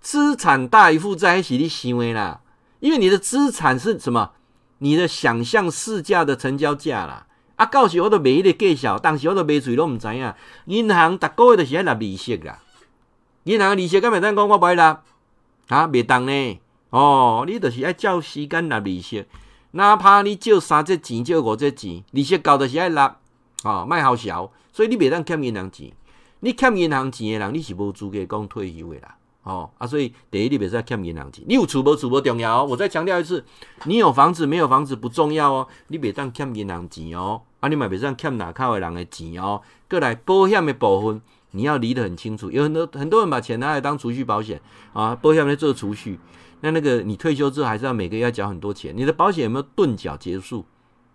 资产大于负债还是你行为啦，因为你的资产是什么？你的想象市价的成交价啦。啊，到时我都卖迄个介绍，当时我都卖嘴拢毋知影。银行逐个月都是爱纳利息啦，银行利息敢袂当讲我不爱纳，啊，袂当呢。哦，你就是爱照时间纳利息，哪怕你借三只钱，借五只钱，利息高就是爱纳，哦，卖好笑。所以你袂当欠银行钱，你欠银行钱的人，你是无资格讲退休的啦。哦，啊，所以第一你袂使欠银行钱，你有厝无厝无重要哦。我再强调一次，你有房子没有房子不重要哦，你袂当欠银行钱哦。啊，你嘛别让欠哪靠的人的钱哦。过来保险的部分，你要理得很清楚。有很多很多人把钱拿来当储蓄保险啊，保险来做储蓄。那那个你退休之后还是要每个月要缴很多钱。你的保险有没有顿缴结束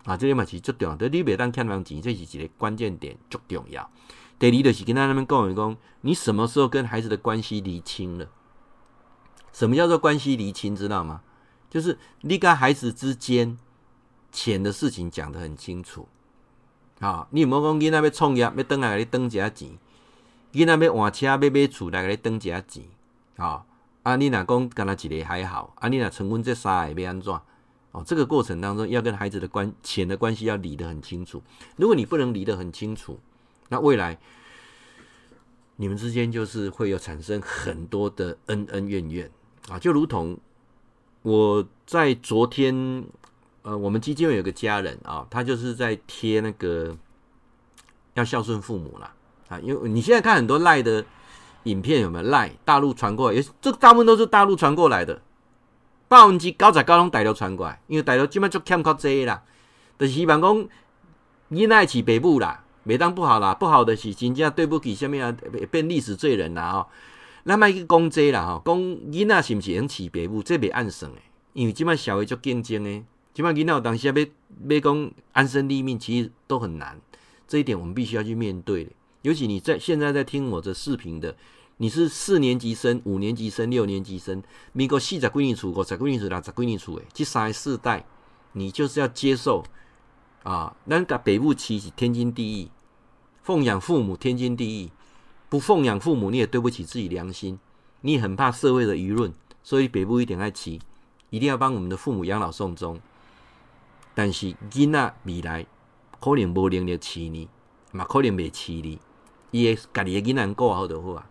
啊？这些嘛其实最重要。对，你别当欠人钱，这是一个关键点，最重要。第二就是跟他那边讲一讲，你什么时候跟孩子的关系厘清了？什么叫做关系厘清？知道吗？就是你跟孩子之间钱的事情讲得很清楚。啊、哦！你有冇讲囡仔要创业，要等来给你转一下钱？囡仔要换车，要买厝来给你转一下钱？啊、哦！啊，你若讲干那一个还好，啊，你若成婚这三个要安怎？哦，这个过程当中要跟孩子的关钱的关系要理得很清楚。如果你不能理得很清楚，那未来你们之间就是会有产生很多的恩恩怨怨啊！就如同我在昨天。呃，我们基金会有个家人啊，他就是在贴那个要孝顺父母啦啊，因为你现在看很多赖的影片，有没有赖大陆传过来？也这大部分都是大陆传过来的，百分之九十九拢大陆传过来，因为大陆基本就欠靠这啦，就是希望讲囡仔饲爸母啦，没当不好啦，不好的是真正对不起什么啊，变历史罪人啦哦。那么一个讲这啦哈，讲囡仔是不是能饲爸母，这没按算诶，因为基本社会就竞争的。起码囡仔有当时要要讲安身立命，其实都很难。这一点我们必须要去面对的。尤其你在现在在听我这视频的，你是四年级生、五年级生、六年级生，民国四十几年出，五十几年出，六十几年出诶，这三个世代，你就是要接受啊。咱甲爸母其实天经地义，奉养父母天经地义，不奉养父母你也对不起自己良心，你也很怕社会的舆论，所以爸母一定爱饲，一定要帮我们的父母养老送终。但是囡仔未来可能无能力饲你，嘛可能袂饲你，伊会家己的囡仔过好就好啊。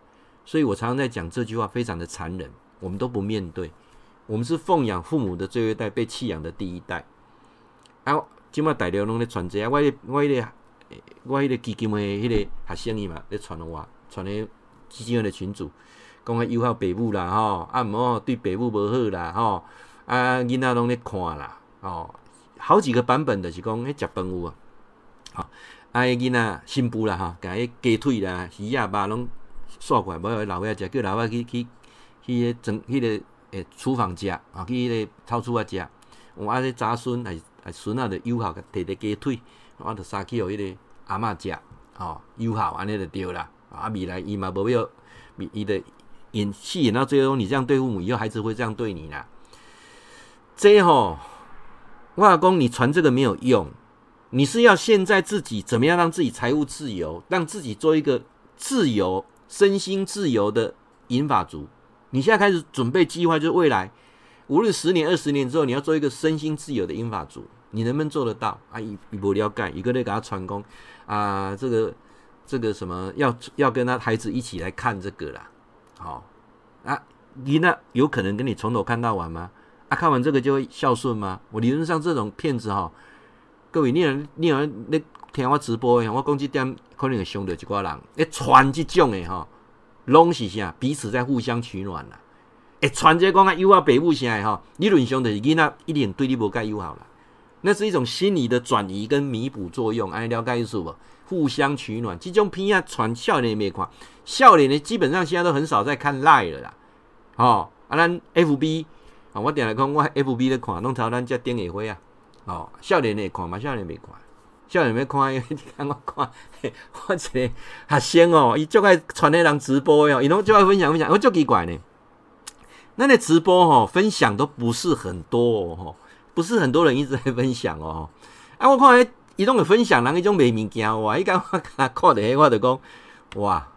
所以我常常在讲这句话，非常的残忍。我们都不面对，我们是奉养父母的最后一代，被弃养的第一代。啊，今麦大家拢咧传这，我迄个我迄个我迄个基金会迄个学生伊嘛咧传我，传咧基金会的群组，讲啊，友好爸母啦吼，啊毋好对爸母无好啦吼，啊囡仔拢咧看啦，吼。好几个版本的是讲，迄食饭有啊，好，啊囡仔新妇啦哈，甲迄鸡腿啦、鱼仔、肉拢刷过来，无老爸食，叫老爸去去去迄整迄个诶厨房食，啊去迄个超市啊食，我啊迄查孙还还孙仔的友好，摕个鸡腿，我着杀去互迄个阿嬷食，吼，友好安尼就对啦。啊，未来伊嘛无要，伊的演戏演到最后，你这样对父母，以后孩子会这样对你啦。这吼，我讲你传这个没有用，你是要现在自己怎么样让自己财务自由，让自己做一个自由、身心自由的银发族。你现在开始准备计划，就是未来无论十年、二十年之后，你要做一个身心自由的英法族，你能不能做得到？啊，一一波了解，一个得给他传功啊，这个这个什么要要跟他孩子一起来看这个啦，好啊，你那有可能跟你从头看到完吗？啊，看完这个就会孝顺吗？我理论上这种骗子哈，各位你有你有你听我直播的，我讲这点可能会伤到一挂人，诶，传这种的哈，拢是啥？彼此在互相取暖啦。诶，传这讲啊，友好北部啥的哈，理论上就是囡仔一定对你无介友好啦。那是一种心理的转移跟弥补作用，安尼了解意思无？互相取暖，这种片啊传少年没看，少年的基本上现在都很少在看 Line 了啦。哦，啊，咱 FB 啊。我定来看，我 F B 的看，拢朝咱遮顶下火啊！哦，少年的看嘛？少年没看，少年没看，因为你看我看，我一个学生哦，伊就爱传迄人直播哦，伊拢就爱分享分享，我就奇怪呢。那那直播吼，分享都不是很多哦，不是很多人一直在分享哦。啊，我看迄伊拢会分享人迄种卖物件哇，伊讲我看看的，我就讲哇，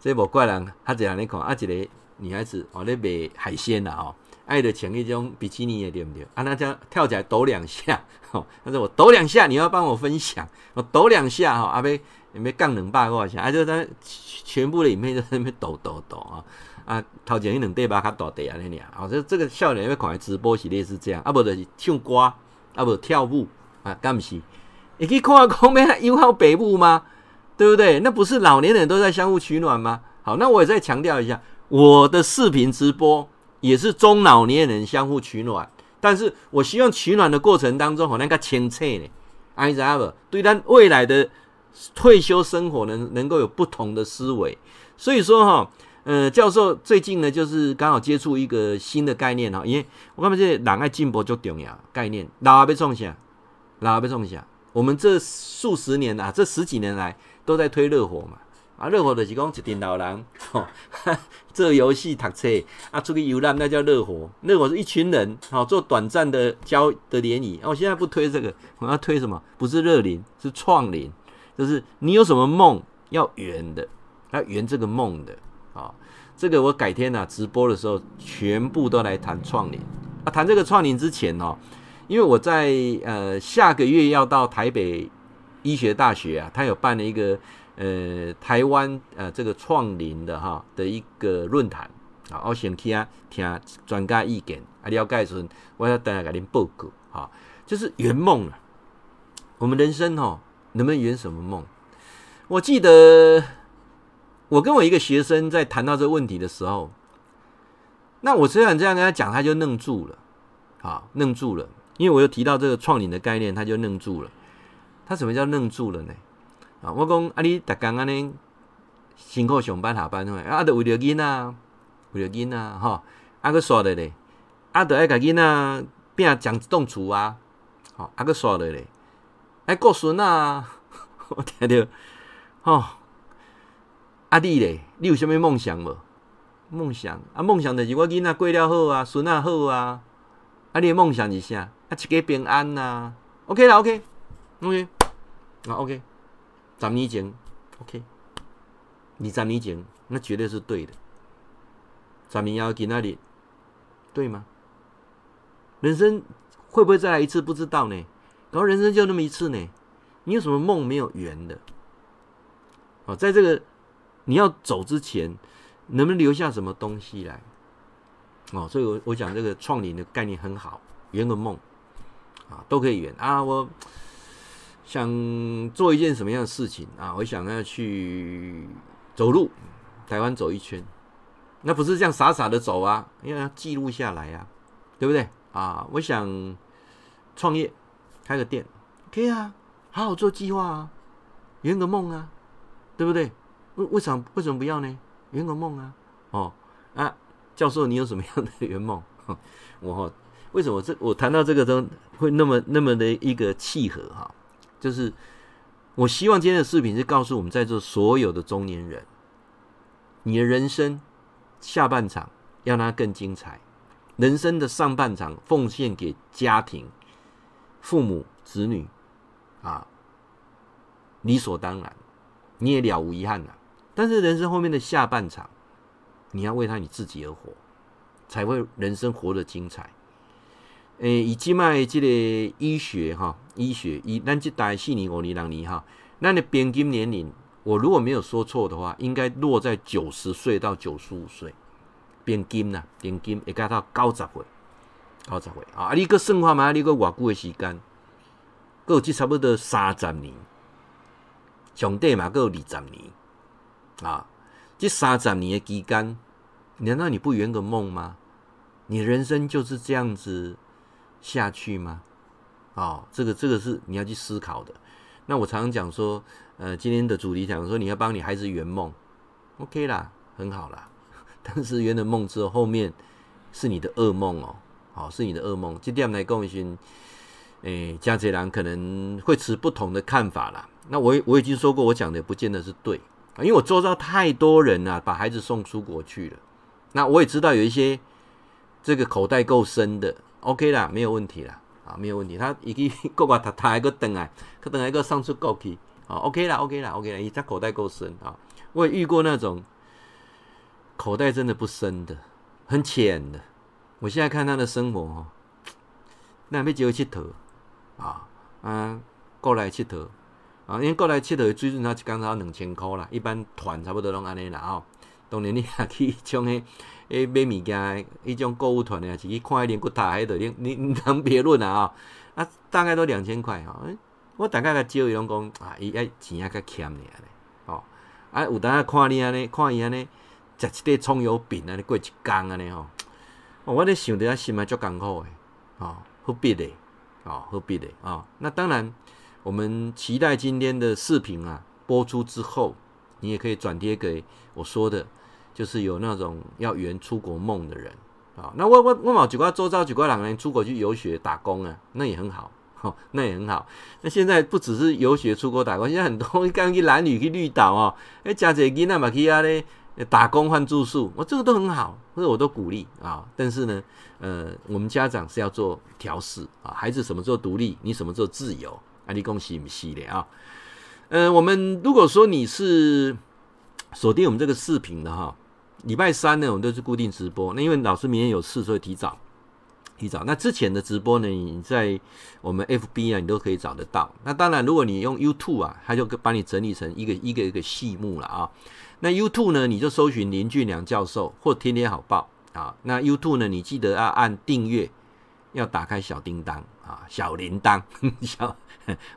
这无怪人，他这样咧看，啊，一个女孩子哦咧卖海鲜啦哦。爱的前一种比基尼的对不对？啊，那这样跳起来抖两下，吼，他说我抖两下，你要帮我分享，我抖两下，哈，阿妹有没杠两百块钱？啊，就他全部的影片都在那边抖抖抖啊，啊，头前一两对吧，卡大地啊，那里啊，哦，这这个少年要看直播系列是这样，啊，不就是唱歌，啊，不跳舞，啊，干不是？你可以看后面友好北部吗？对不对？那不是老年人都在相互取暖吗？好，那我也再强调一下，我的视频直播。也是中老年人相互取暖，但是我希望取暖的过程当中，好像个清澈呢，哎，知道不？对他未来的退休生活能能够有不同的思维。所以说哈，呃，教授最近呢，就是刚好接触一个新的概念哈，因为我感觉这人爱进步就重要概念，老被种下，老被种下。我们这数十年啊，这十几年来都在推热火嘛。啊，热火的是讲一群老人，吼，做游戏、读册，啊，出去游览，那叫热火。热火是一群人，吼，做短暂的交的联谊。我现在不推这个，我要推什么？不是热林，是创林，就是你有什么梦要圆的，要圆这个梦的，这个我改天啊直播的时候，全部都来谈创龄。啊，谈这个创龄之前哦，因为我在呃下个月要到台北医学大学啊，他有办了一个。呃，台湾呃，这个创龄的哈的一个论坛啊，我先听听专家意见啊，了解时我要等下给您报告哈，就是圆梦啊。我们人生哈，能不能圆什么梦？我记得我跟我一个学生在谈到这个问题的时候，那我虽然这样跟他讲，他就愣住了啊，愣住了，因为我又提到这个创领的概念，他就愣住了。他什么叫愣住了呢？啊，我讲啊，你逐工安尼辛苦上班下班吼，啊，着为了囡仔，为了囡仔吼，啊，阁煞咧咧，啊，着爱甲囡仔拼讲动厝啊，吼，啊，阁煞咧咧，爱顾孙啊，我听着，吼，啊，你咧，你有啥物梦想无？梦想啊，梦想着是我囡仔过了好啊，孙仔好啊，啊，你的梦想是啥？啊，一家平安呐，啊，OK 啦，OK，OK，啊，OK。十年前，OK，二十年前，那绝对是对的。十年后今仔日，对吗？人生会不会再来一次？不知道呢。然后人生就那么一次呢。你有什么梦没有圆的？哦，在这个你要走之前，能不能留下什么东西来？哦，所以我我讲这个创领的概念很好，圆个梦啊，都可以圆啊，我。想做一件什么样的事情啊？我想要去走路，台湾走一圈，那不是这样傻傻的走啊，因为要记录下来啊，对不对啊？我想创业，开个店，可以啊，好好做计划啊，圆个梦啊，对不对？为为什么为什么不要呢？圆个梦啊，哦啊，教授，你有什么样的圆梦？我为什么这我谈到这个都会那么那么的一个契合哈？就是我希望今天的视频是告诉我们在座所有的中年人，你的人生下半场让它更精彩，人生的上半场奉献给家庭、父母、子女啊，理所当然，你也了无遗憾了。但是人生后面的下半场，你要为他你自己而活，才会人生活得精彩。诶，以今麦这个医学哈，医学以咱这代四年五年两年哈，咱的平均年龄，我如果没有说错的话，应该落在九十岁到九十五岁，平均呐，平均会加到九十岁，九十岁啊！你个算法嘛，你个偌久的时间，够这差不多三十年，上帝嘛够二十年啊！这三十年的期间，难道你不圆个梦吗？你人生就是这样子。下去吗？哦，这个这个是你要去思考的。那我常常讲说，呃，今天的主题讲说你要帮你孩子圆梦，OK 啦，很好啦。但是圆了梦之后，后面是你的噩梦哦，好，是你的噩梦。这点来讲一些，诶，家贼人可能会持不同的看法啦。那我我已经说过，我讲的不见得是对，因为我周遭太多人啊，把孩子送出国去了。那我也知道有一些这个口袋够深的。OK 啦，没有问题啦，啊，没有问题。他已经 国外读读一个等啊，他等一个上出国去，啊，OK 啦，OK 啦，OK 啦，伊只口袋够深啊。我也遇过那种口袋真的不深的，很浅的。我现在看他的生活哦，那没机会去投啊啊，过来去投啊，因为过来佚佗的水准他一工才两千块啦，一般团差不多拢安尼啦哦。当然你也去像迄。诶，买物件，迄种购物团的，是去看迄连骨塔，迄度，你你能别论啊吼！啊，大概都两千块哈。我大概甲招伊拢讲啊，伊爱钱啊较欠你咧，哦，啊，有当看你安尼，看伊安尼，食一块葱油饼安尼过一工安尼吼。我咧想着啊，心嘛足艰苦诶，哦，何必咧？哦，何必咧？哦，那当然，我们期待今天的视频啊播出之后，你也可以转贴给我说的。就是有那种要圆出国梦的人啊，那我我我嘛几个周遭几个两个人出国去游学打工啊，那也很好，哈，那也很好。那现在不只是游学出国打工，现在很多刚去男女去绿岛哦，哎，加这个那嘛去啊咧打工换住宿，我这个都很好，这个我都鼓励啊。但是呢，呃，我们家长是要做调试啊，孩子什么时候独立，你什么时候自由，啊，你恭喜不喜的啊？呃，我们如果说你是锁定我们这个视频的哈。礼拜三呢，我们都是固定直播。那因为老师明天有事，所以提早，提早。那之前的直播呢，你在我们 FB 啊，你都可以找得到。那当然，如果你用 YouTube 啊，它就把你整理成一个一个一个细目了啊。那 YouTube 呢，你就搜寻林俊良教授或天天好报啊。那 YouTube 呢，你记得要按订阅，要打开小叮当啊，小铃铛 小。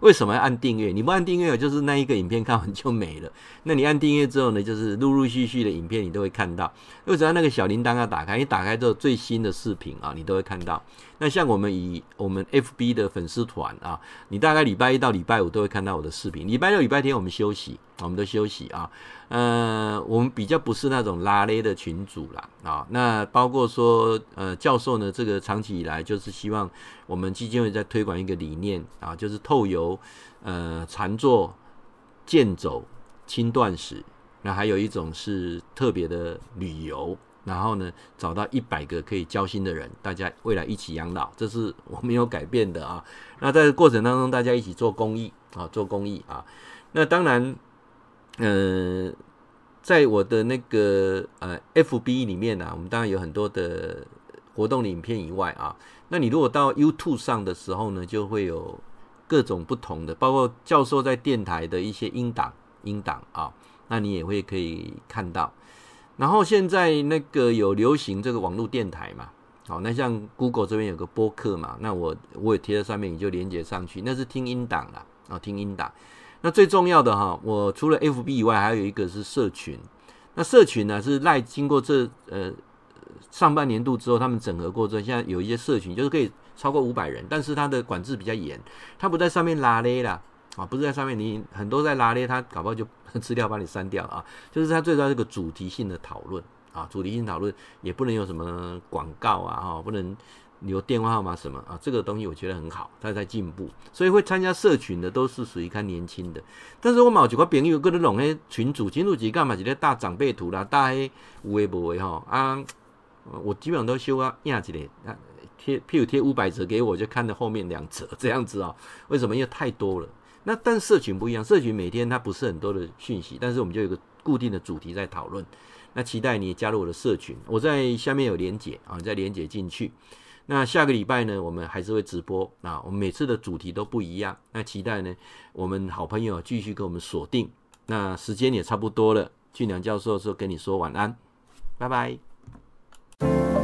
为什么要按订阅？你不按订阅，就是那一个影片看完就没了。那你按订阅之后呢，就是陆陆续续的影片你都会看到。为什么那个小铃铛要打开？一打开之后最新的视频啊，你都会看到。那像我们以我们 FB 的粉丝团啊，你大概礼拜一到礼拜五都会看到我的视频。礼拜六、礼拜天我们休息，我们都休息啊。呃，我们比较不是那种拉勒的群组啦啊。那包括说，呃，教授呢，这个长期以来就是希望我们基金会在推广一个理念啊，就是透由呃禅坐、健走、轻断食，那还有一种是特别的旅游，然后呢，找到一百个可以交心的人，大家未来一起养老，这是我没有改变的啊。那在过程当中，大家一起做公益啊，做公益啊。那当然。呃，在我的那个呃 FB 里面呢、啊，我们当然有很多的活动影片以外啊，那你如果到 YouTube 上的时候呢，就会有各种不同的，包括教授在电台的一些音档音档啊，那你也会可以看到。然后现在那个有流行这个网络电台嘛，好，那像 Google 这边有个播客嘛，那我我也贴在上面，你就连接上去，那是听音档啦，啊，听音档。那最重要的哈，我除了 FB 以外，还有一个是社群。那社群呢是赖经过这呃上半年度之后，他们整合过之后，现在有一些社群就是可以超过五百人，但是它的管制比较严，它不在上面拉咧啦啊，不是在上面你很多在拉咧，它搞不好就 资料把你删掉啊。就是它最主要是个主题性的讨论啊，主题性讨论也不能有什么广告啊哈，不能留电话号码什么啊，这个东西我觉得很好，他在进步，所以会参加社群的都是属于看年轻的。但是我某几个朋友跟你弄些群主，群组几干嘛？几个大长辈图啦，大黑无为不为哈啊，我基本上都修啊压几个，贴譬如贴五百折给我，就看着后面两折这样子啊。为什么？因为太多了。那但社群不一样，社群每天它不是很多的讯息，但是我们就有个固定的主题在讨论。那期待你加入我的社群，我在下面有连结啊，你再连结进去。那下个礼拜呢，我们还是会直播啊，我们每次的主题都不一样。那期待呢，我们好朋友继续跟我们锁定。那时间也差不多了，俊良教授说跟你说晚安，拜拜。